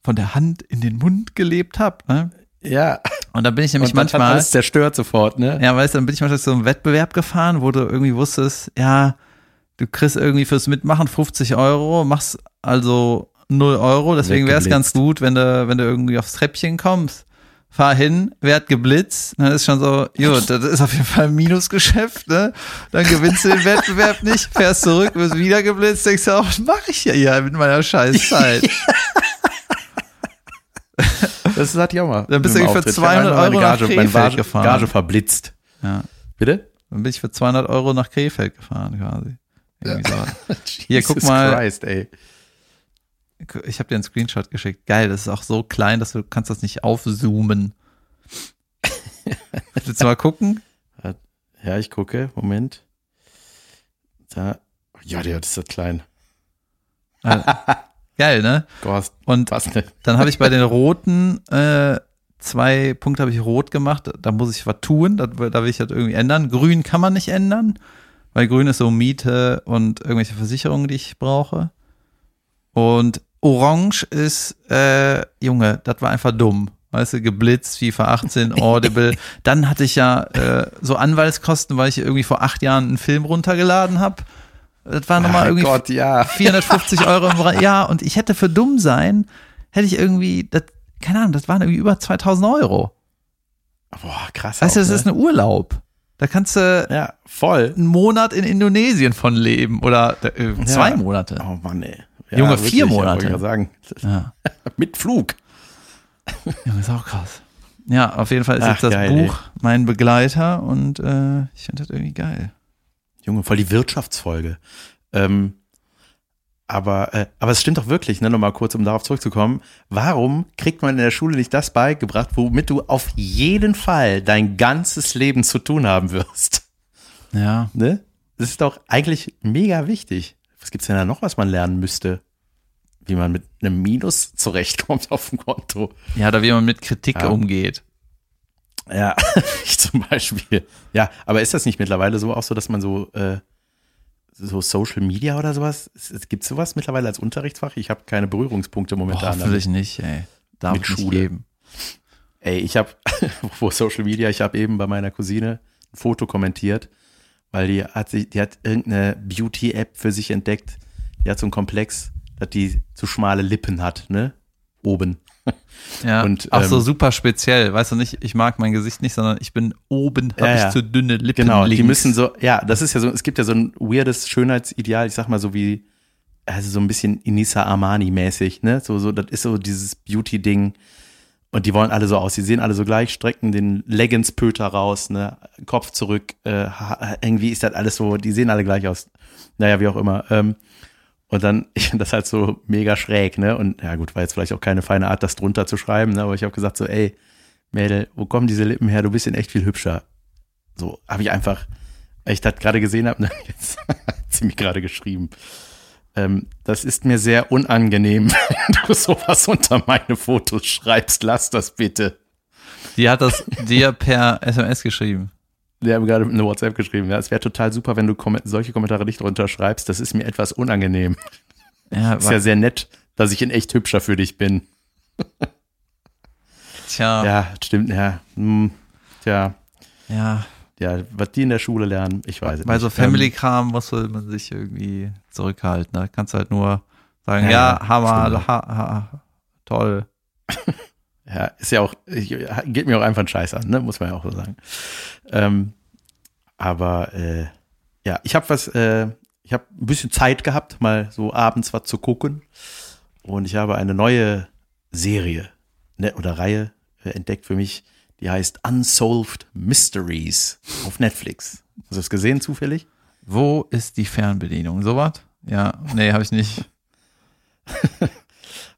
von der Hand in den Mund gelebt habe. Ne? Ja. Und dann bin ich nämlich und manchmal. Hat alles zerstört sofort, ne? Ja, weißt du, dann bin ich manchmal zu so einem Wettbewerb gefahren, wo du irgendwie wusstest, ja, du kriegst irgendwie fürs Mitmachen 50 Euro, machst also 0 Euro, deswegen wäre es ganz gut, wenn du, wenn du irgendwie aufs Treppchen kommst fahr hin, werd geblitzt, dann ist schon so, jo, das ist auf jeden Fall ein Minusgeschäft, ne? Dann gewinnst du den Wettbewerb nicht, fährst zurück, wirst wieder geblitzt, denkst du auch, was mache ich ja hier mit meiner Scheißzeit? (laughs) das hatte ich auch mal. Dann bist du für 200 Euro Gage, nach Krefeld Gage, gefahren. Gage verblitzt. Ja. Bitte? Dann bin ich für 200 Euro nach Krefeld gefahren quasi. Ja. So. (laughs) Hier, guck mal. Christ, ey ich habe dir einen Screenshot geschickt. Geil, das ist auch so klein, dass du kannst das nicht aufzoomen. (laughs) Willst du mal gucken? Ja, ich gucke. Moment. Da. Ja, der ist so klein. (laughs) geil, ne? Gott, Und dann habe ich bei den roten äh, zwei Punkte habe ich rot gemacht. Da muss ich was tun. Da, da will ich das irgendwie ändern. Grün kann man nicht ändern, weil grün ist so Miete und irgendwelche Versicherungen, die ich brauche. Und Orange ist, äh, Junge, das war einfach dumm. Weißt du, geblitzt, FIFA 18, (laughs) Audible. Dann hatte ich ja äh, so Anwaltskosten, weil ich irgendwie vor acht Jahren einen Film runtergeladen habe. Das war nochmal irgendwie Gott, ja. (laughs) 450 Euro im Jahr. Und ich hätte für dumm sein, hätte ich irgendwie, das, keine Ahnung, das waren irgendwie über 2000 Euro. Boah, krass. Weißt du, das ne? ist ein Urlaub. Da kannst du ja, voll. einen Monat in Indonesien von leben oder äh, zwei ja. Monate. Oh Mann, ey. Ja, Junge, wirklich, vier Monate. Ja, sagen. Ja. (laughs) Mit Flug. Junge, ist auch krass. Ja, auf jeden Fall ist Ach, jetzt das geil, Buch ey. mein Begleiter und äh, ich finde das irgendwie geil. Junge, voll die Wirtschaftsfolge. Ähm, aber, äh, aber es stimmt doch wirklich, ne, nochmal kurz, um darauf zurückzukommen. Warum kriegt man in der Schule nicht das beigebracht, womit du auf jeden Fall dein ganzes Leben zu tun haben wirst? Ja. Ne? Das ist doch eigentlich mega wichtig. Was gibt's denn da noch, was man lernen müsste? Wie man mit einem Minus zurechtkommt auf dem Konto. Ja, oder wie man mit Kritik ja. umgeht. Ja, (laughs) ich zum Beispiel. Ja, aber ist das nicht mittlerweile so auch so, dass man so, äh, so Social Media oder sowas, es, gibt sowas mittlerweile als Unterrichtsfach? Ich habe keine Berührungspunkte momentan. Hoffentlich nicht, ey. Darf mit Schule. geben. Ey, ich habe, (laughs) wo Social Media, ich habe eben bei meiner Cousine ein Foto kommentiert weil die hat sich, die hat irgendeine Beauty-App für sich entdeckt. Die hat so einen Komplex, dass die zu schmale Lippen hat, ne? Oben. (laughs) Ja, und, ach so, ähm, super speziell. Weißt du nicht, ich mag mein Gesicht nicht, sondern ich bin oben, habe ja, ich zu dünne Lippen. Genau, links. die müssen so, ja, das ist ja so, es gibt ja so ein weirdes Schönheitsideal, ich sag mal so wie, also so ein bisschen Inisa Armani-mäßig, ne? So, so, das ist so dieses Beauty-Ding. Und die wollen alle so aus, die sehen alle so gleich, strecken den Leggings-Pöter raus, ne, Kopf zurück, äh, irgendwie ist das alles so, die sehen alle gleich aus. Naja, wie auch immer. Ähm, und dann, (laughs) ich finde das halt so mega schräg, ne? Und ja gut, war jetzt vielleicht auch keine feine Art, das drunter zu schreiben, ne? Aber ich habe gesagt so, ey, Mädel, wo kommen diese Lippen her? Du bist in echt viel hübscher. So, habe ich einfach, ich das gerade gesehen habe, ne? (laughs) jetzt mir gerade geschrieben. Ähm, das ist mir sehr unangenehm, (laughs) wenn du sowas unter meine Fotos schreibst. Lass das bitte. Die hat das dir per SMS geschrieben. Die haben gerade eine WhatsApp geschrieben. Ja, es wäre total super, wenn du kom solche Kommentare nicht drunter schreibst. Das ist mir etwas unangenehm. Ja, ist ja sehr nett, dass ich in echt hübscher für dich bin. Tja. Ja, stimmt, ja. Hm, tja. Ja. Ja, was die in der Schule lernen, ich weiß es Bei nicht. Bei so Family-Kram muss man sich irgendwie zurückhalten. Da kannst du halt nur sagen, ja, ja Hammer, ha, ha, toll. Ja, ist ja auch, geht mir auch einfach ein Scheiß an, ne? muss man ja auch so sagen. Ähm, aber äh, ja, ich habe was, äh, ich habe ein bisschen Zeit gehabt, mal so abends was zu gucken. Und ich habe eine neue Serie ne, oder Reihe äh, entdeckt für mich, die heißt Unsolved Mysteries auf Netflix. Hast du das gesehen zufällig? Wo ist die Fernbedienung? Sowas? Ja, nee, habe ich nicht. (laughs)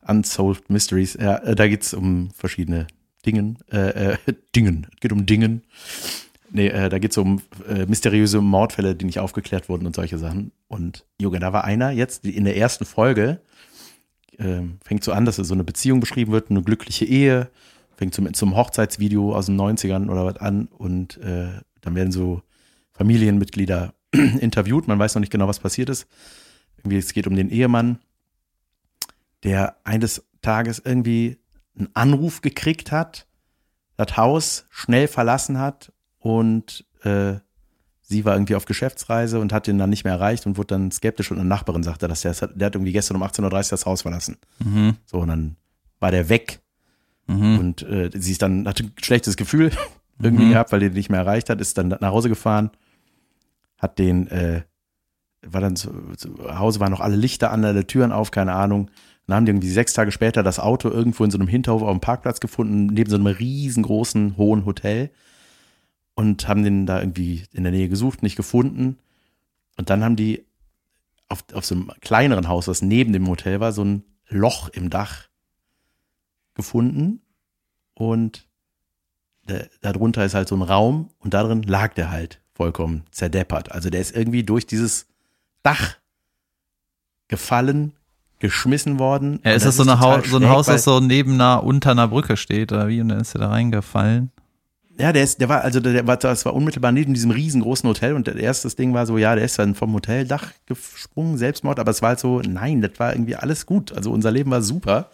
Unsolved Mysteries. Ja, äh, da geht's um verschiedene Dingen. Äh, äh, (laughs) Dingen. Es geht um Dingen. Nee, äh, da geht's um äh, mysteriöse Mordfälle, die nicht aufgeklärt wurden und solche Sachen. Und Junge, da war einer jetzt in der ersten Folge, äh, fängt so an, dass so eine Beziehung beschrieben wird, eine glückliche Ehe fängt zum, zum Hochzeitsvideo aus den 90ern oder was an und äh, dann werden so Familienmitglieder (clears throat) interviewt. Man weiß noch nicht genau, was passiert ist. Irgendwie, es geht um den Ehemann, der eines Tages irgendwie einen Anruf gekriegt hat, das Haus schnell verlassen hat und äh, sie war irgendwie auf Geschäftsreise und hat ihn dann nicht mehr erreicht und wurde dann skeptisch und eine Nachbarin sagte, dass der, der hat irgendwie gestern um 18.30 Uhr das Haus verlassen. Mhm. So, und dann war der weg Mhm. Und äh, sie ist dann, hatte ein schlechtes Gefühl (laughs) irgendwie mhm. gehabt, weil die nicht mehr erreicht hat, ist dann nach Hause gefahren, hat den, äh, war dann zu, zu Hause, waren noch alle Lichter an, alle Türen auf, keine Ahnung. Dann haben die irgendwie sechs Tage später das Auto irgendwo in so einem Hinterhof auf dem Parkplatz gefunden, neben so einem riesengroßen, hohen Hotel. Und haben den da irgendwie in der Nähe gesucht, nicht gefunden. Und dann haben die auf, auf so einem kleineren Haus, was neben dem Hotel war, so ein Loch im Dach gefunden und darunter ist halt so ein Raum und darin lag der halt vollkommen zerdeppert. Also der ist irgendwie durch dieses Dach gefallen, geschmissen worden. Ja, ist das, das so, eine so ein Haus, das so neben einer, unter einer Brücke steht oder wie? Und dann ist er da reingefallen? Ja, der ist, der war, also der war, das war unmittelbar neben diesem riesengroßen Hotel und das erste Ding war so, ja, der ist dann vom Hoteldach gesprungen, Selbstmord, aber es war halt so, nein, das war irgendwie alles gut. Also unser Leben war super.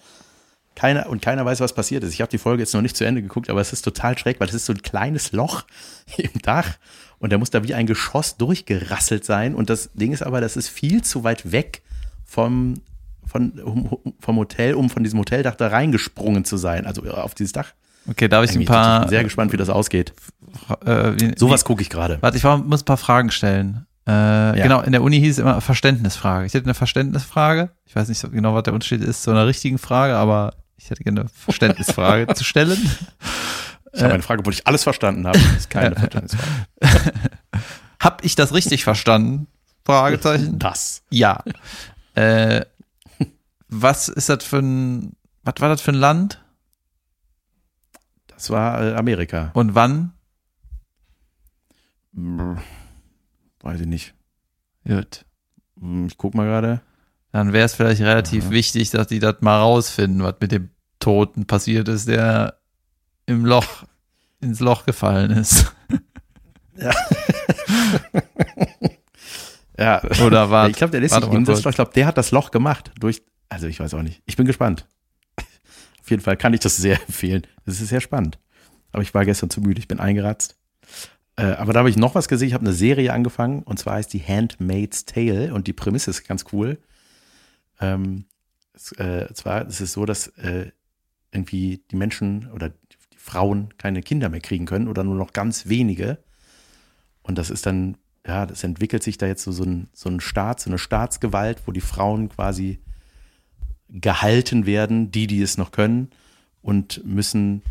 Keiner, und keiner weiß, was passiert ist. Ich habe die Folge jetzt noch nicht zu Ende geguckt, aber es ist total schräg, weil das ist so ein kleines Loch (laughs) im Dach und der muss da wie ein Geschoss durchgerasselt sein. Und das Ding ist aber, das ist viel zu weit weg vom, von, um, vom Hotel, um von diesem Hoteldach da reingesprungen zu sein, also auf dieses Dach. Okay, darf ich ein paar. Ich bin sehr gespannt, wie das ausgeht. Äh, Sowas gucke ich gerade. Warte, ich muss ein paar Fragen stellen. Äh, ja. Genau, in der Uni hieß es immer Verständnisfrage. Ich hätte eine Verständnisfrage. Ich weiß nicht genau, was der Unterschied ist zu einer richtigen Frage, aber ich hätte gerne eine Verständnisfrage (laughs) zu stellen. Ich habe eine Frage, wo ich alles verstanden habe. Das ist keine (laughs) Verständnisfrage. hab ich das richtig verstanden? Fragezeichen. Das. Ja. Äh, was ist das für ein, was war das für ein Land? Das war äh, Amerika. Und wann? Weiß ich nicht. Gut. Hm, ich guck mal gerade dann wäre es vielleicht relativ ja. wichtig, dass die das mal rausfinden, was mit dem Toten passiert ist, der im Loch, ins Loch gefallen ist. Ja. (laughs) ja. Oder war Ich glaube, der ist nicht ihm das, ich glaube, der hat das Loch gemacht. Durch, also ich weiß auch nicht. Ich bin gespannt. Auf jeden Fall kann ich das sehr (laughs) empfehlen. Das ist sehr spannend. Aber ich war gestern zu müde, ich bin eingeratzt. Äh, aber da habe ich noch was gesehen. Ich habe eine Serie angefangen und zwar heißt die Handmaid's Tale und die Prämisse ist ganz cool. Ähm, es, äh, zwar ist es so, dass äh, irgendwie die Menschen oder die Frauen keine Kinder mehr kriegen können oder nur noch ganz wenige. Und das ist dann, ja, das entwickelt sich da jetzt so, so, ein, so ein Staat, so eine Staatsgewalt, wo die Frauen quasi gehalten werden, die, die es noch können. und müssen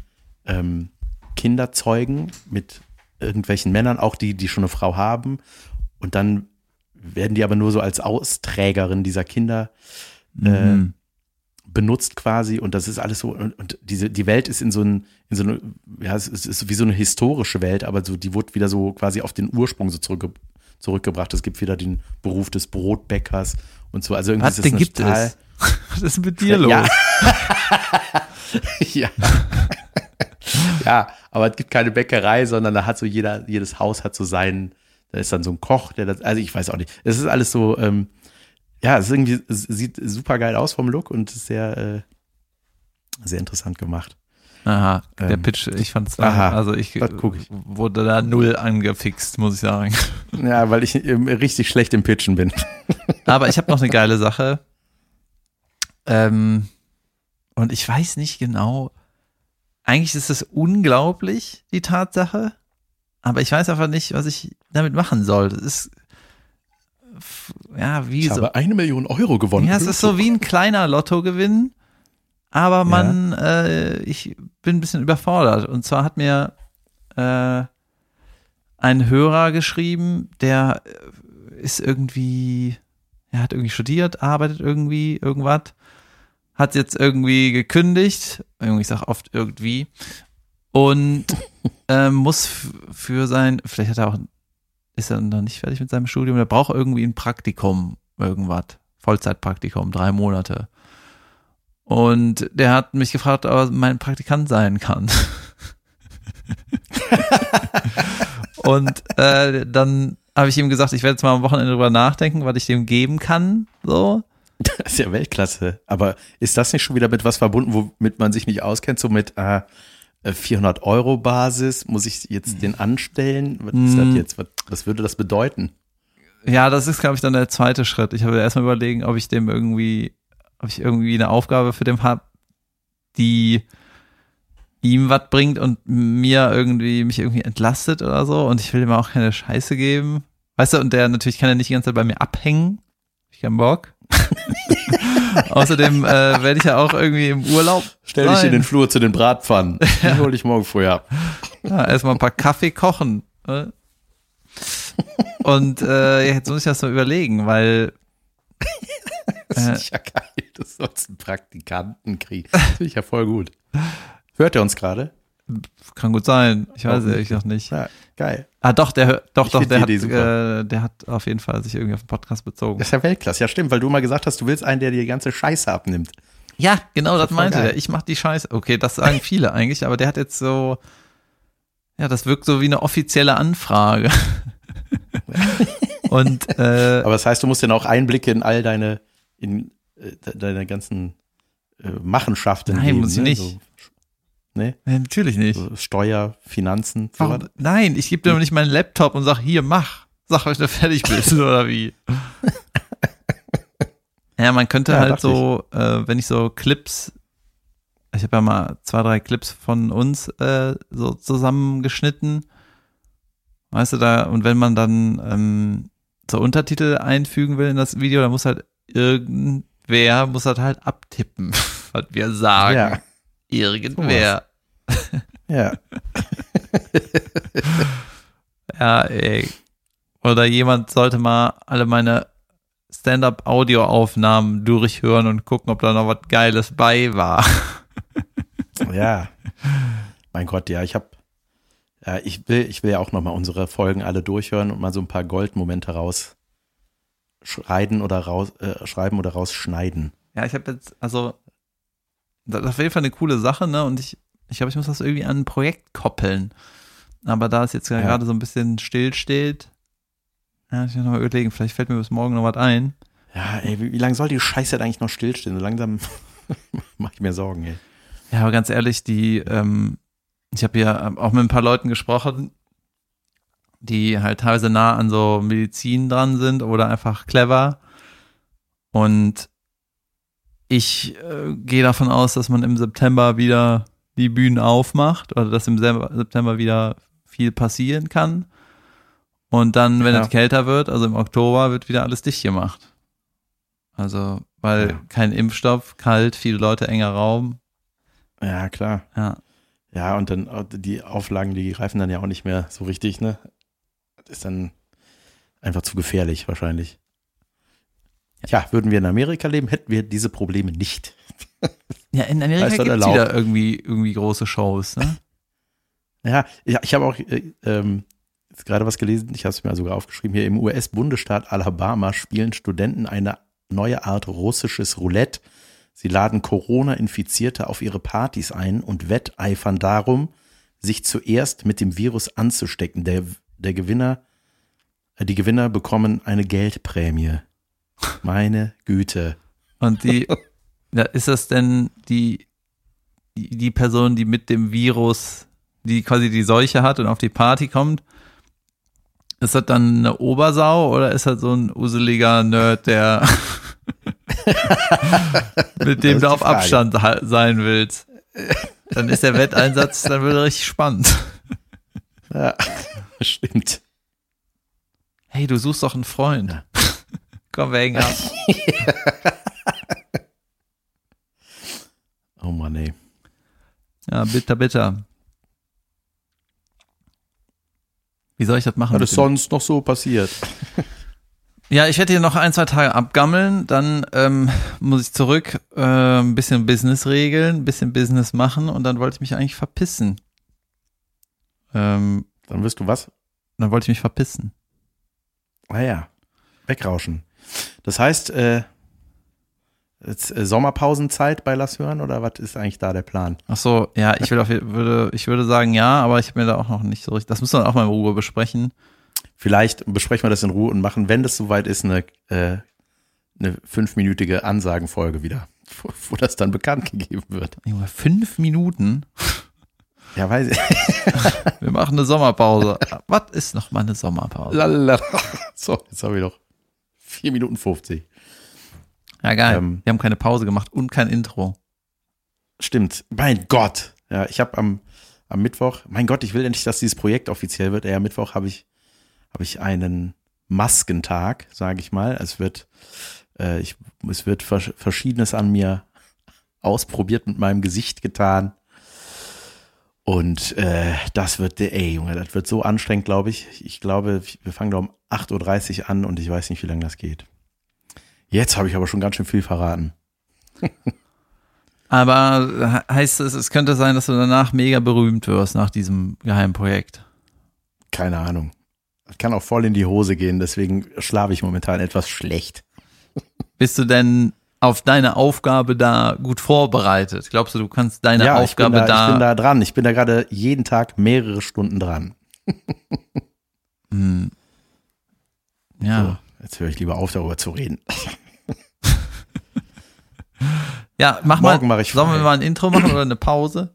ähm, Kinder zeugen mit irgendwelchen Männern, auch die, die schon eine Frau haben. Und dann werden die aber nur so als Austrägerin dieser Kinder äh, Mhm. benutzt quasi und das ist alles so und, und diese die Welt ist in so ein in so eine ja es ist, ist wie so eine historische Welt aber so die wurde wieder so quasi auf den Ursprung so zurückge zurückgebracht es gibt wieder den Beruf des Brotbäckers und so also irgendwie Was, ist es den gibt total- es? Was ist mit dir los? ja. (laughs) ja. ja, aber es gibt keine Bäckerei, sondern da hat so jeder, jedes Haus hat so seinen, da ist dann so ein Koch, der das, also ich weiß auch nicht. Es ist alles so, ähm, ja, es ist irgendwie, es sieht super geil aus vom Look und ist sehr, äh, sehr interessant gemacht. Aha, der Ähm, Pitch, ich fand's, aha, also ich, ich. wurde da null angefixt, muss ich sagen. Ja, weil ich ähm, richtig schlecht im Pitchen bin. Aber ich habe noch eine geile Sache. Ähm, und ich weiß nicht genau. Eigentlich ist es unglaublich, die Tatsache. Aber ich weiß einfach nicht, was ich damit machen soll. Das ist, ja, wie Ich so. habe eine Million Euro gewonnen. Ja, es ist so wie ein kleiner Lottogewinn, aber man, äh, ich bin ein bisschen überfordert. Und zwar hat mir äh, ein Hörer geschrieben, der äh, ist irgendwie, er hat irgendwie studiert, arbeitet irgendwie, irgendwas, hat jetzt irgendwie gekündigt, irgendwie, ich sag oft irgendwie, und (laughs) ähm, muss für sein, vielleicht hat er auch, ist er noch nicht fertig mit seinem Studium, der braucht irgendwie ein Praktikum, irgendwas. Vollzeitpraktikum, drei Monate. Und der hat mich gefragt, ob er mein Praktikant sein kann. (laughs) Und äh, dann habe ich ihm gesagt, ich werde jetzt mal am Wochenende drüber nachdenken, was ich dem geben kann. So. (laughs) Das ist ja Weltklasse. Aber ist das nicht schon wieder mit was verbunden, womit man sich nicht auskennt? So mit äh, 400 Euro Basis? Muss ich jetzt den anstellen? Was ist Mm. das jetzt? Was, was würde das bedeuten? Ja, das ist, glaube ich, dann der zweite Schritt. Ich habe erstmal überlegen, ob ich dem irgendwie, ob ich irgendwie eine Aufgabe für den habe, die ihm was bringt und mir irgendwie, mich irgendwie entlastet oder so. Und ich will ihm auch keine Scheiße geben. Weißt du, und der natürlich kann er nicht die ganze Zeit bei mir abhängen. Ich keinen Bock. (laughs) Außerdem äh, werde ich ja auch irgendwie im Urlaub. Stell dich in den Flur zu den Bratpfannen. (laughs) Die hole ich morgen früh ab. Ja, erstmal ein paar Kaffee kochen. ne? Und äh, jetzt muss ich das mal überlegen, weil (laughs) Das Äh. ist ja geil. Du sollst einen Praktikanten kriegen. Das finde ich ja voll gut. Hört er uns gerade? kann gut sein. Ich weiß es ehrlich noch nicht. Ja, geil. Ah, doch, der doch, Ich doch, der hat, äh, der hat auf jeden Fall sich irgendwie auf den Podcast bezogen. Das ist ja Weltklasse. Ja, stimmt, weil du mal gesagt hast, du willst einen, der dir die ganze Scheiße abnimmt. Ja, genau, das voll meinte geil. der. Ich mach die Scheiße. Okay, das sagen viele eigentlich, aber der hat jetzt so, ja, das wirkt so wie eine offizielle Anfrage. (laughs) Und äh, Aber das heißt, du musst dann auch Einblicke in all deine, in äh, de- deine ganzen äh, Machenschaften Nein, geben. muss ich ne? nicht. So, ne? nee, natürlich nicht. So Steuer, Finanzen. So Warum? Nein, ich gebe dir doch nicht meinen Laptop und sag, hier, mach. Sag, wenn du fertig bist, (laughs) oder wie? (laughs) Ja, man könnte Ja, halt so, äh, wenn ich so Clips, ich habe ja mal zwei, drei Clips von uns äh, so zusammengeschnitten. Weißt du, da, und wenn man dann ähm, so Untertitel einfügen will in das Video, dann muss halt irgendwer, muss das halt abtippen, (laughs) was wir sagen. Ja, Irgendwer. (laughs) ja. (laughs) Ja, ey. Oder jemand sollte mal alle meine Stand-up-Audio-Aufnahmen durchhören und gucken, ob da noch was Geiles bei war. (laughs) Ja. Mein Gott, ja, ich habe, ja, ich will, ich will ja auch nochmal unsere Folgen alle durchhören und mal so ein paar Goldmomente rausschneiden oder raus, äh, schreiben oder rausschneiden. Ja, ich habe jetzt, also, das ist auf jeden Fall eine coole Sache, ne? Und ich, ich glaube, ich muss das irgendwie an ein Projekt koppeln. Aber da es jetzt ja gerade so ein bisschen still steht, ja, ich muss noch mal überlegen, vielleicht fällt mir bis morgen noch was ein. Ja, ey, wie, wie lange soll die Scheiße denn eigentlich noch stillstehen? So langsam (laughs) mache ich mir Sorgen, ey. Ja, aber ganz ehrlich, die, ähm, ich habe ja auch mit ein paar Leuten gesprochen, die halt teilweise nah an so Medizin dran sind oder einfach clever. Und ich äh, gehe davon aus, dass man im September wieder die Bühnen aufmacht oder dass im September wieder viel passieren kann. Und dann, wenn Ja. es kälter wird, also im Oktober, wird wieder alles dicht gemacht. Also, weil Ja. kein Impfstoff, kalt, viele Leute, enger Raum. Ja, klar. Ja. Ja, und dann äh, die Auflagen, die greifen dann ja auch nicht mehr so richtig, ne? Das ist dann einfach zu gefährlich wahrscheinlich. Ja, würden wir in Amerika leben, hätten wir diese Probleme nicht. Ja, in Amerika gibt es wieder irgendwie, irgendwie große Shows, ne? Ja, ja ich habe auch äh, ähm, jetzt gerade was gelesen, ich habe es mir sogar aufgeschrieben, hier im US-Bundesstaat Alabama spielen Studenten eine neue Art russisches Roulette. Sie laden Corona-Infizierte auf ihre Partys ein und wetteifern darum, sich zuerst mit dem Virus anzustecken. Der, der Gewinner, äh, die Gewinner bekommen eine Geldprämie. Meine Güte. Und die, (laughs) ja, ist das denn die, die, Person, die mit dem Virus, die quasi die Seuche hat und auf die Party kommt? Ist das dann eine Obersau oder ist das so ein useliger Nerd, der (laughs) mit dem du auf Frage. Abstand sein willst? Dann ist der Wetteinsatz, dann wird er richtig spannend. Ja, (laughs) stimmt. Hey, du suchst doch einen Freund. (laughs) Komm, wir hängen ab. Oh Mann, ey. Ja, bitter, bitter. Wie soll ich das machen? Was ist sonst noch so passiert? (laughs) Ja, ich werde hier noch ein, zwei Tage abgammeln, dann ähm, muss ich zurück, äh, ein bisschen Business regeln, ein bisschen Business machen und dann wollte ich mich eigentlich verpissen. Ähm, Dann wirst du was? dann wollte ich mich verpissen. Ah ja, wegrauschen. Das heißt, äh, Sommerpausenzeit bei Lass hören oder was ist eigentlich da der Plan? Ach so, ja, ich will auf, würde, ich würde sagen ja, aber ich habe mir da auch noch nicht so richtig, das müssen wir auch mal in Ruhe besprechen. Vielleicht besprechen wir das in Ruhe und machen, wenn das soweit ist, eine, äh, eine fünfminütige Ansagenfolge wieder, (laughs) wo, wo das dann bekannt gegeben wird. Junge, fünf Minuten, Ja, weiß ich. (laughs) wir machen eine Sommerpause. Was ist noch mal eine Sommerpause? Lalala. (laughs) So, jetzt habe ich noch vier Minuten 50. Ja, geil. Ähm, wir haben keine Pause gemacht und kein Intro. Stimmt. Mein Gott. Ja, ich habe am, am Mittwoch, mein Gott, ich will endlich, dass dieses Projekt offiziell wird. Ja, am Mittwoch habe ich, habe ich einen Maskentag, sage ich mal. Es wird, äh, ich, es wird vers Verschiedenes an mir ausprobiert, mit meinem Gesicht getan. Und äh, das wird, ey Junge, das wird so anstrengend, glaube ich. Ich glaube, wir fangen da um 8.30 Uhr an und ich weiß nicht, wie lange das geht. Jetzt habe ich aber schon ganz schön viel verraten. (laughs) Aber he- heißt es, es könnte sein, dass du danach mega berühmt wirst nach diesem Geheimprojekt. Keine Ahnung. Das kann auch voll in die Hose gehen, deswegen schlafe ich momentan etwas schlecht. Bist du denn auf deine Aufgabe da gut vorbereitet? Glaubst du, du kannst deine ja, Aufgabe ich bin da, da, ich bin da dran. Ich bin da gerade jeden Tag mehrere Stunden dran. Hm. Ja. So, jetzt höre ich lieber auf, darüber zu reden. (laughs) Ja, mach Morgen mal. mache ich Sollen wir frei. mal ein Intro machen oder eine Pause?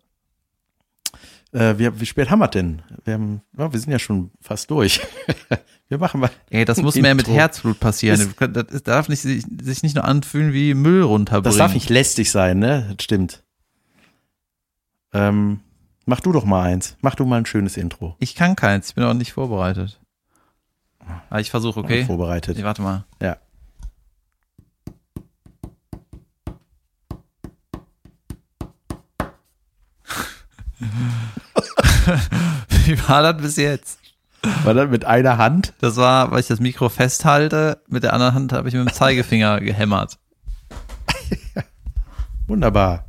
Äh, wir, wie spät haben wir denn? Wir, haben, ja, wir sind ja schon fast durch. (laughs) wir machen mal. Ey, das muss Intro. mehr mit Herzblut passieren. Ist- Das, ist- darf nicht, sich, sich nicht nur anfühlen wie Müll runterbringen. Das darf nicht lästig sein, ne? Das stimmt. Ähm, mach du doch mal eins. Mach du mal ein schönes Intro. Ich kann keins, ich bin auch nicht vorbereitet. Aber ich versuche, okay? Vorbereitet. Nee, warte mal. Ja. (laughs) Wie war das bis jetzt? War das mit einer Hand? Das war, weil ich das Mikro festhalte, mit der anderen Hand habe ich mit dem Zeigefinger (laughs) gehämmert. (laughs) Wunderbar.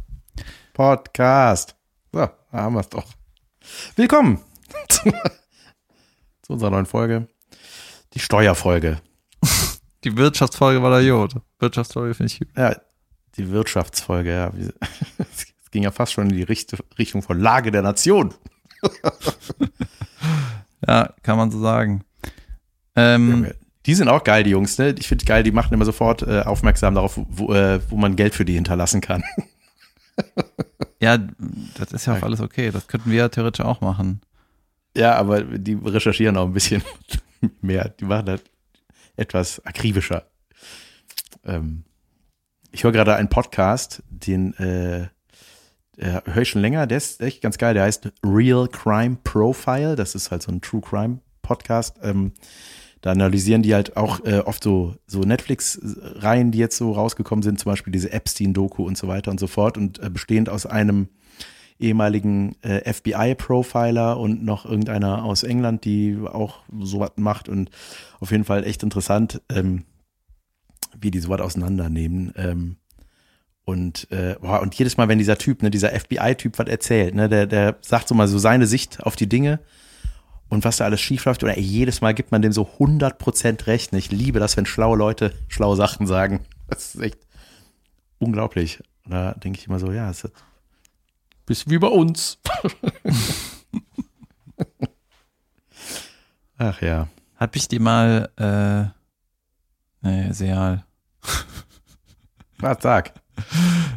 Podcast. So, da haben wir es doch. Willkommen zu, zu unserer neuen Folge. Die Steuerfolge. Die Wirtschaftsfolge war der Jod. Wirtschaftsfolge finde ich gut. Ja, die Wirtschaftsfolge, ja. (laughs) Es ging ja fast schon in die Richt- Richtung von Lage der Nation. (laughs) Ja, kann man so sagen. Ähm, Die sind auch geil, die Jungs, ne? Ich finde geil, die machen immer sofort äh, aufmerksam darauf, wo, äh, wo man Geld für die hinterlassen kann. (laughs) ja, das ist ja auch alles okay. Das könnten wir ja theoretisch auch machen. Ja, aber die recherchieren auch ein bisschen (laughs) mehr. Die machen das etwas akribischer. Ähm, ich höre gerade einen Podcast, den äh, höre ich schon länger. Der ist echt ganz geil. Der heißt Real Crime Profile. Das ist halt so ein True Crime Podcast. Ähm, da analysieren die halt auch äh, oft so, so Netflix-Reihen, die jetzt so rausgekommen sind, zum Beispiel diese Epstein-Doku und so weiter und so fort und äh, bestehend aus einem ehemaligen äh, FBI-Profiler und noch irgendeiner aus England, die auch sowas macht und auf jeden Fall echt interessant, ähm, wie die sowas auseinandernehmen. Ähm, und, äh, boah, und jedes Mal, wenn dieser Typ, ne, dieser FBI-Typ was erzählt, ne, der, der sagt so mal so seine Sicht auf die Dinge und was da alles schief läuft. Oder ey, jedes Mal gibt man dem so 100% recht. Ne? Ich liebe das, wenn schlaue Leute schlaue Sachen sagen. Das ist echt unglaublich. Da denke ich immer so, ja, es ist bisschen wie bei uns. Ach ja. Hab ich die mal, äh, nee, Seal. Was sag?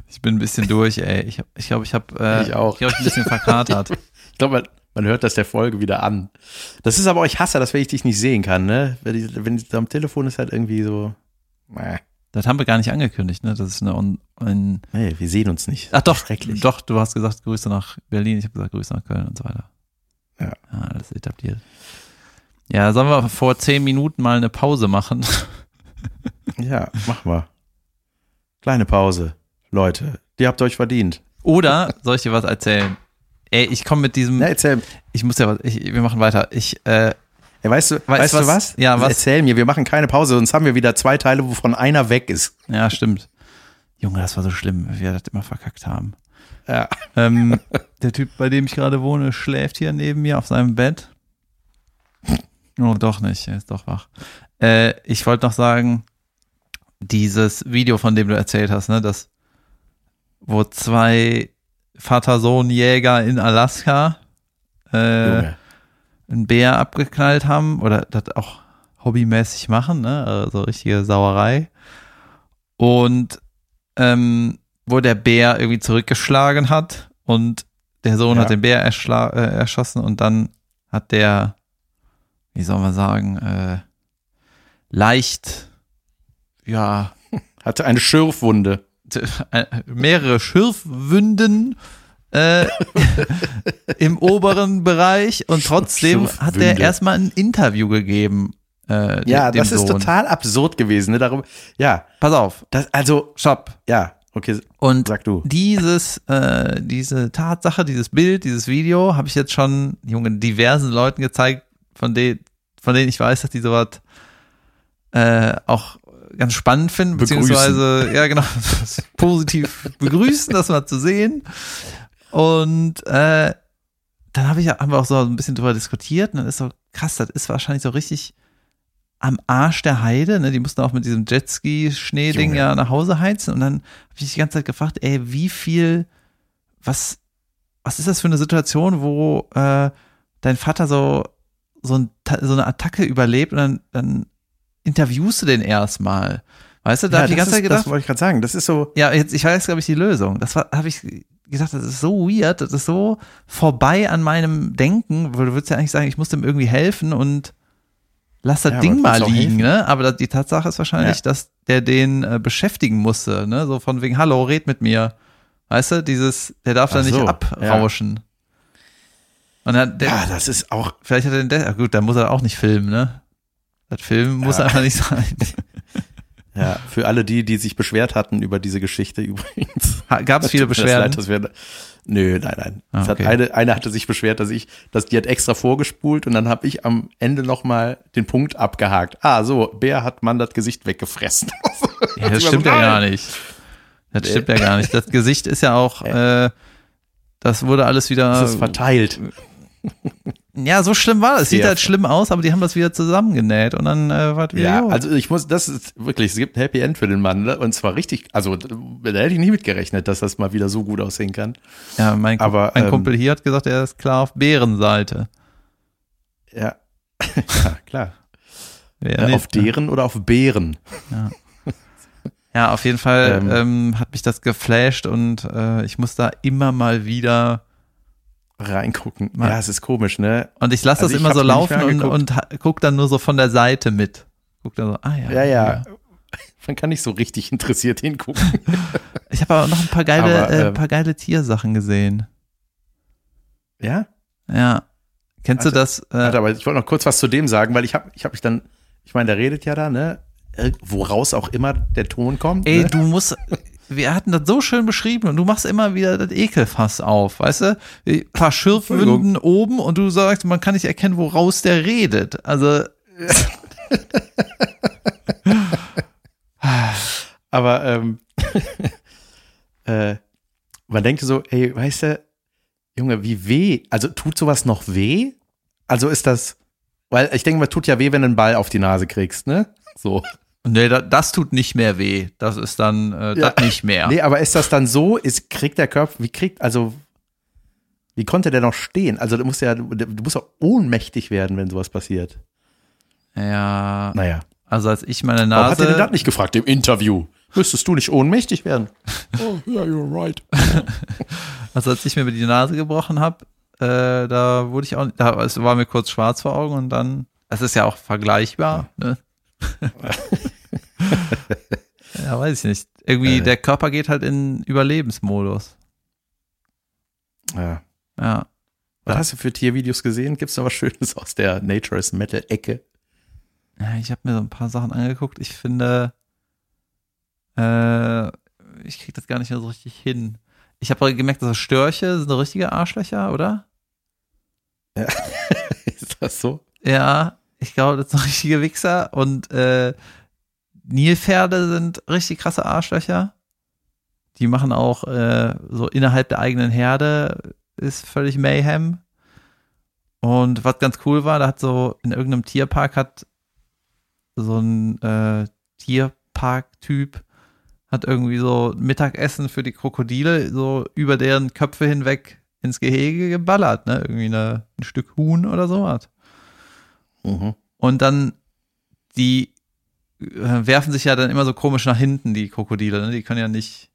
Ich bin ein bisschen durch, ey. Ich glaube, ich, glaub, ich habe äh, Ich auch. Ich glaub, ich ein bisschen verkatert. Ich glaube, man, man hört das der Folge wieder an. Das ist aber auch, ich hasse das, wenn ich dich nicht sehen kann, ne? Wenn, ich, wenn ich, am Telefon ist halt irgendwie so. Äh, Das haben wir gar nicht angekündigt, ne? Das ist eine, un- ein, nee, wir sehen uns nicht. ach doch, Schrecklich. doch, du hast gesagt Grüße nach Berlin, ich habe gesagt Grüße nach Köln und so weiter. Ja. ja alles etabliert. Ja, sollen wir vor zehn Minuten mal eine Pause machen? (laughs) Ja, mach mal. Kleine Pause. Leute, die habt euch verdient. Oder soll ich dir was erzählen? Ey, ich komme mit diesem, Na, erzähl. ich muss ja was, ich, wir machen weiter. Ich, äh, weißt du, Weißt weißt du was? was? Ja, was? Erzähl mir, wir machen keine Pause, sonst haben wir wieder zwei Teile, wovon einer weg ist. ja, stimmt. Junge, das war so schlimm, wie wir das immer verkackt haben. Ja. Ähm, (laughs) der Typ, bei dem ich gerade wohne, schläft hier neben mir auf seinem Bett. Oh, doch nicht, er ist doch wach. Äh, ich wollte noch sagen, dieses Video, von dem du erzählt hast, ne, das, wo zwei Vater-Sohn-Jäger in Alaska äh, Junge. Einen Bär abgeknallt haben oder das auch hobbymäßig machen, ne? Also richtige Sauerei. Und ähm, wo der Bär irgendwie zurückgeschlagen hat und der Sohn Ja. hat den Bär erschla äh, erschossen und dann hat der, wie soll man sagen, äh, leicht, ja, (laughs) Hatte eine Schürfwunde. mehrere Schürfwünden äh, (laughs) im oberen Bereich und trotzdem hat der erstmal ein Interview gegeben. Äh, Ja, das ist Sohn. total absurd gewesen. Ne? Darum, ja, Pass auf, das, also, stopp. ja, okay, Und sag du. dieses, äh, diese Tatsache, dieses Bild, dieses Video habe ich jetzt schon jungen diversen Leuten gezeigt, von denen, von denen ich weiß, dass die sowas äh, auch ganz spannend finden, Begrüßen. beziehungsweise ja genau (laughs) positiv begrüßen, das mal zu sehen. Und äh, dann habe ich haben wir auch so ein bisschen drüber diskutiert und dann ist so krass, das ist wahrscheinlich so richtig am Arsch der Heide, ne? Die mussten auch mit diesem Jetski-Schneeding ja nach Hause heizen und dann habe ich die ganze Zeit gefragt, ey, wie viel, was, was ist das für eine Situation, wo äh, dein Vater so so, ein, so eine Attacke überlebt und dann, dann interviewst du den erstmal. Weißt du, da ja, hab ich die ganze Zeit ist, gedacht, das wollte ich gerade sagen. Das ist so, ja, jetzt, ich weiß, glaube ich, die Lösung. Das war, habe ich gedacht, das ist so weird, das ist so vorbei an meinem Denken, weil du würdest ja eigentlich sagen, ich muss dem irgendwie helfen und lass das Ja, Ding mal liegen, ne? Aber die Tatsache ist wahrscheinlich, Ja. dass der den äh, beschäftigen musste, ne? So von wegen, hallo, red mit mir. Weißt du, dieses, der darf da Ach nicht so, abrauschen. Und dann, der, ja, das ist auch, vielleicht hat er den, De- gut, da muss er auch nicht filmen, ne? Das Filmen muss Ja. einfach nicht sein. (laughs) ja, für alle die, die sich beschwert hatten über diese Geschichte (laughs) übrigens. Gab es viele mir das leid, Beschwerden? dass wir, nö, nein, nein. Ah, Es hat okay. eine, eine hatte sich beschwert, dass ich, dass die hat extra vorgespult und dann habe ich am Ende nochmal den Punkt abgehakt. Ah, so, Bär hat man das Gesicht weggefressen. (laughs) Ja, das stimmt so, ja gar nicht. Das Nee. stimmt ja gar nicht. Das Gesicht ist ja auch, (laughs) äh, das wurde alles wieder. Das ist verteilt. Ja, so schlimm war es. Sieht halt schlimm aus, aber die haben das wieder zusammengenäht und dann äh, war es wieder. Ja, gut. also ich muss, das ist wirklich, es gibt ein Happy End für den Mann, ne? und zwar richtig, also da hätte ich nicht mitgerechnet, dass das mal wieder so gut aussehen kann. ja, mein, Kump- aber, mein ähm, Kumpel hier hat gesagt, er ist klar auf Bärenseite. Ja, (laughs) ja klar. Äh, nicht, auf ne? deren oder auf Bären? Ja, auf jeden Fall Ähm. ähm, hat mich das geflasht und äh, ich muss da immer mal wieder Reingucken. Mal- Ja, es ist komisch, ne? und ich lasse Also das immer so laufen und, und guck dann nur so von der Seite mit. Guck dann so, ah ja. Ja, ja. (laughs) Man kann nicht so richtig interessiert hingucken. (laughs) Ich habe aber noch ein paar geile, Aber, äh, ähm, paar geile Tiersachen gesehen. ja? Ja. Kennst du das? Äh, Warte, aber ich wollte noch kurz was zu dem sagen, weil ich habe ich hab mich dann, ich meine, der redet ja da, ne? Ir- Woraus auch immer der Ton kommt. ey, ne? du musst, wir hatten das so schön beschrieben und du machst immer wieder das Ekelfass auf, weißt du? Ein paar Schürfwunden oben und du sagst, man kann nicht erkennen, woraus der redet. Also. (laughs) Aber ähm, (laughs) äh, man denkt so, ey, weißt du, Junge, wie weh? Also tut sowas noch weh? Also ist das, weil ich denke, man tut ja weh, wenn du einen Ball auf die Nase kriegst, ne? So. Nee, das, das tut nicht mehr weh. Das ist dann äh, Ja. das nicht mehr. Nee, aber ist das dann so? Ist, kriegt der Körper, wie kriegt, also, wie konnte der noch stehen? Also, du musst ja, du, musst auch ohnmächtig werden, wenn sowas passiert. Ja, Naja. also als ich meine Warum hat er denn das Nase, nicht gefragt im Interview? Müsstest du nicht ohnmächtig werden? (laughs) oh, yeah, you're right. (laughs) also als ich mir die Nase gebrochen habe, äh, da wurde ich auch, da es war mir kurz schwarz vor Augen und dann, es ist ja auch vergleichbar, ne? (laughs) (laughs) ja, weiß ich nicht. Irgendwie, Äh. der Körper geht halt in Überlebensmodus. Ja. Ja. Was Ja. hast du für Tiervideos gesehen? Gibt's da was Schönes aus der Nature is Metal Ecke? Ja, ich habe mir so ein paar Sachen angeguckt. Ich finde, äh, ich krieg das gar nicht mehr so richtig hin. Ich habe gemerkt, dass Störche sind richtige Arschlöcher, oder? (laughs) ist das so? Ja, ich glaube, das sind richtige Wichser. Und äh, Nilpferde sind richtig krasse Arschlöcher. Die machen auch äh, so innerhalb der eigenen Herde ist völlig Mayhem. Und was ganz cool war, da hat so in irgendeinem Tierpark hat so ein äh, Tierpark-Typ hat irgendwie so Mittagessen für die Krokodile so über deren Köpfe hinweg ins Gehege geballert, ne? Irgendwie eine, ein Stück Huhn oder sowas. Mhm. Und dann die werfen sich ja dann immer so komisch nach hinten, die Krokodile. Ne? Die können ja nicht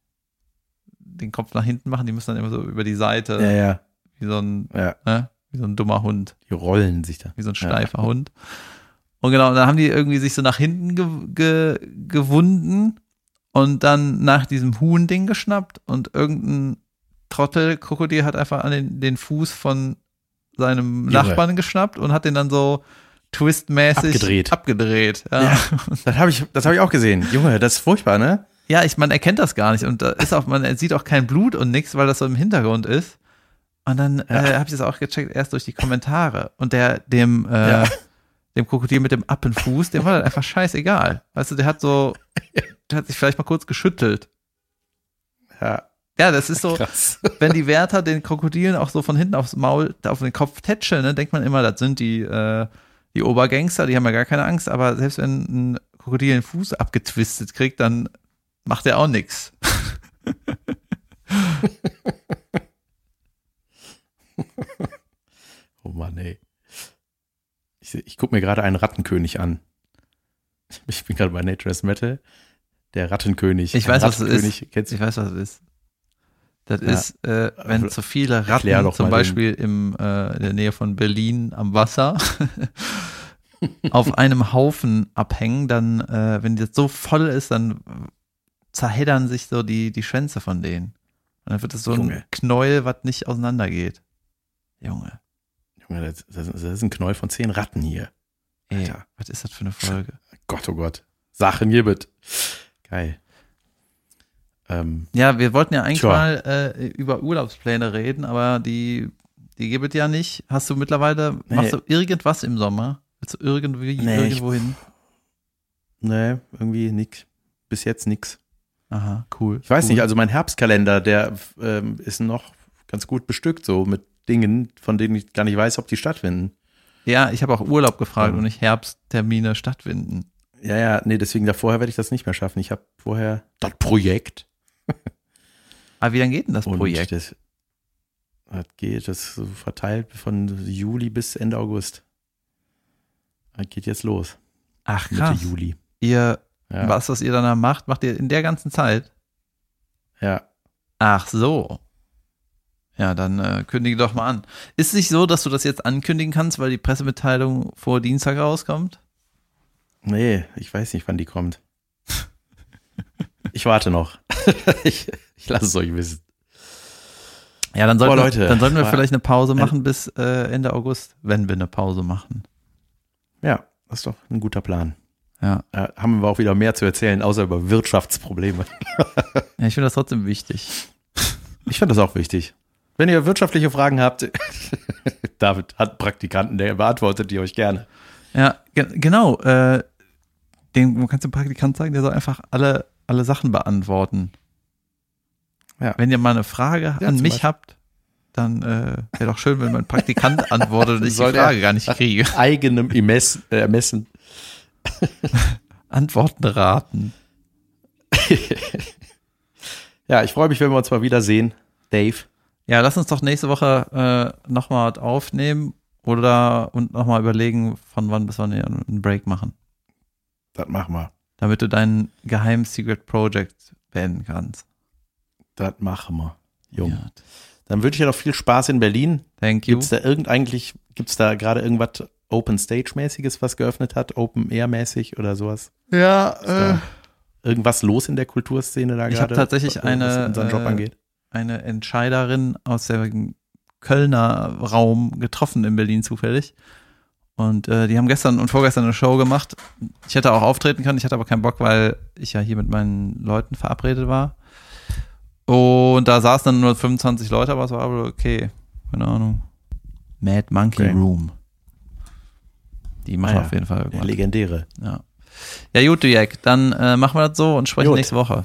den Kopf nach hinten machen, die müssen dann immer so über die Seite, Ja, ja, wie so ein, ja. ne? wie so ein dummer Hund, Die rollen sich da. wie so ein steifer Hund. Und genau, und dann haben die irgendwie sich so nach hinten ge ge gewunden und dann nach diesem Huhn-Ding geschnappt und irgendein Trottel-Krokodil hat einfach an den, den Fuß von seinem. Nachbarn geschnappt und hat den dann so twistmäßig Abgedreht. abgedreht. Ja, Ja. Das habe ich, das hab ich auch gesehen. Junge, das ist furchtbar, ne? ja ich, man erkennt das gar nicht und da ist auch, man sieht auch kein Blut und nichts, weil das so im Hintergrund ist. Und dann äh, habe ich das auch gecheckt, erst durch die Kommentare. Und der, dem, äh, Ja. dem Krokodil mit dem Appenfuß, dem war das einfach scheißegal. Weißt du, der hat so, der hat sich vielleicht mal kurz geschüttelt. Ja, Ja, das ist so, krass. wenn die Wärter den Krokodilen auch so von hinten aufs Maul, auf den Kopf tätscheln, ne, denkt man immer, das sind die, äh, die Obergangster, die haben ja gar keine Angst, aber selbst wenn ein Krokodil den Fuß abgetwistet kriegt, dann macht er auch nix. (laughs) Oh Mann, ey. Ich, ich gucke mir gerade einen Rattenkönig an. Ich bin gerade bei Nature is Metal. Der Rattenkönig. Ich weiß, was es Rattenkönig, Kennst du? Ich weiß, was es ist. Das Ja. ist, äh, wenn zu viele Ratten, zum Beispiel im, äh, in der Nähe von Berlin am Wasser, (laughs) auf einem Haufen abhängen, dann, äh, wenn das so voll ist, dann zerheddern sich so die, die Schwänze von denen. Und dann wird es so ein Junge. Knäuel, was nicht auseinandergeht. Junge, Junge, das, das, das ist ein Knäuel von zehn Ratten hier. ey, Alter. was ist das für eine Folge? Gott, oh Gott. Sachen gibt. Geil. Ähm, Ja, wir wollten ja eigentlich Tja. mal äh, über Urlaubspläne reden, aber die, die gibt es ja nicht. Hast du mittlerweile, Nee. machst du irgendwas im Sommer? Willst du irgendwie Nee, irgendwo hin? nee, irgendwie nix. Bis jetzt nix. Aha, cool. Ich weiß cool. nicht, also mein Herbstkalender, der ähm, ist noch ganz gut bestückt, so mit Dingen, von denen ich gar nicht weiß, ob die stattfinden. Ja, ich habe auch Urlaub gefragt Ähm. und nicht Herbsttermine stattfinden. Ja, ja, nee, deswegen da vorher werde ich das nicht mehr schaffen. Ich habe vorher das Projekt. (laughs) Aber wie lange geht denn das und Projekt? Das, das geht, das verteilt von Juli bis Ende August. Das geht jetzt los. Ach Mitte krass. Juli. Ihr, Ja, was, was ihr danach macht, macht ihr in der ganzen Zeit? ja. Ach so. Ja, dann äh, kündige doch mal an. Ist es nicht so, dass du das jetzt ankündigen kannst, weil die Pressemitteilung vor Dienstag rauskommt? Nee, ich weiß nicht, wann die kommt. Ich warte noch. (laughs) ich ich lasse es euch wissen. Ja, dann sollten, Boah, Leute, wir, dann sollten wir vielleicht eine Pause machen bis äh, Ende August, wenn wir eine Pause machen. Ja, das ist doch ein guter Plan. Ja. Da haben wir auch wieder mehr zu erzählen, außer über Wirtschaftsprobleme. (laughs) ja ich finde das trotzdem wichtig. Ich finde das auch wichtig. Wenn ihr wirtschaftliche Fragen habt, (laughs) David hat Praktikanten, der beantwortet die euch gerne. Ja, ge genau. Äh, kann dem Praktikant sagen, der soll einfach alle, alle Sachen beantworten. Ja. Wenn ihr mal eine Frage Ja, an mich Beispiel. habt, dann äh, wäre doch schön, wenn mein Praktikant (laughs) antwortet und ich die Frage gar nicht kriege. (laughs) Eigenem Ermessen, äh, Ermessen. (laughs) Antworten raten. Ja, ich freue mich, wenn wir uns mal wiedersehen, Dave. Ja, lass uns doch nächste Woche äh, nochmal aufnehmen oder und nochmal überlegen, von wann bis wann wir einen Break machen. Das machen wir. Damit du dein geheimes Secret Project beenden kannst. Das machen wir. Jung. Ja. Dann wünsche ich dir noch viel Spaß in Berlin. Thank you. Gibt's da irgend eigentlich, gibt's da gerade irgendwas Open Stage mäßiges, was geöffnet hat, Open Air mäßig oder sowas? Ja, da Irgendwas los in der Kulturszene da Ich gerade? hab tatsächlich was eine, unseren Job äh, angeht. eine Entscheiderin aus dem Kölner Raum getroffen in Berlin zufällig. Und äh, die haben gestern und vorgestern eine Show gemacht. Ich hätte auch auftreten können, ich hatte aber keinen Bock, weil ich ja hier mit meinen Leuten verabredet war. Und da saßen dann nur 25 Leute, aber es war aber okay. Keine Ahnung. Mad Monkey Okay. Room. Die machen Ah ja. auf jeden Fall irgendwas. legendäre. Ja. Ja, gut, Jack. Dann äh, machen wir das so und sprechen Gut. nächste Woche.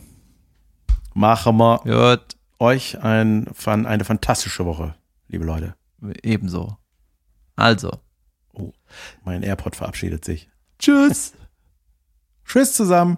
Machen wir Gut. euch ein, eine fantastische Woche, liebe Leute. Ebenso. Also. Mein AirPod verabschiedet sich. Tschüss. (laughs) Tschüss zusammen.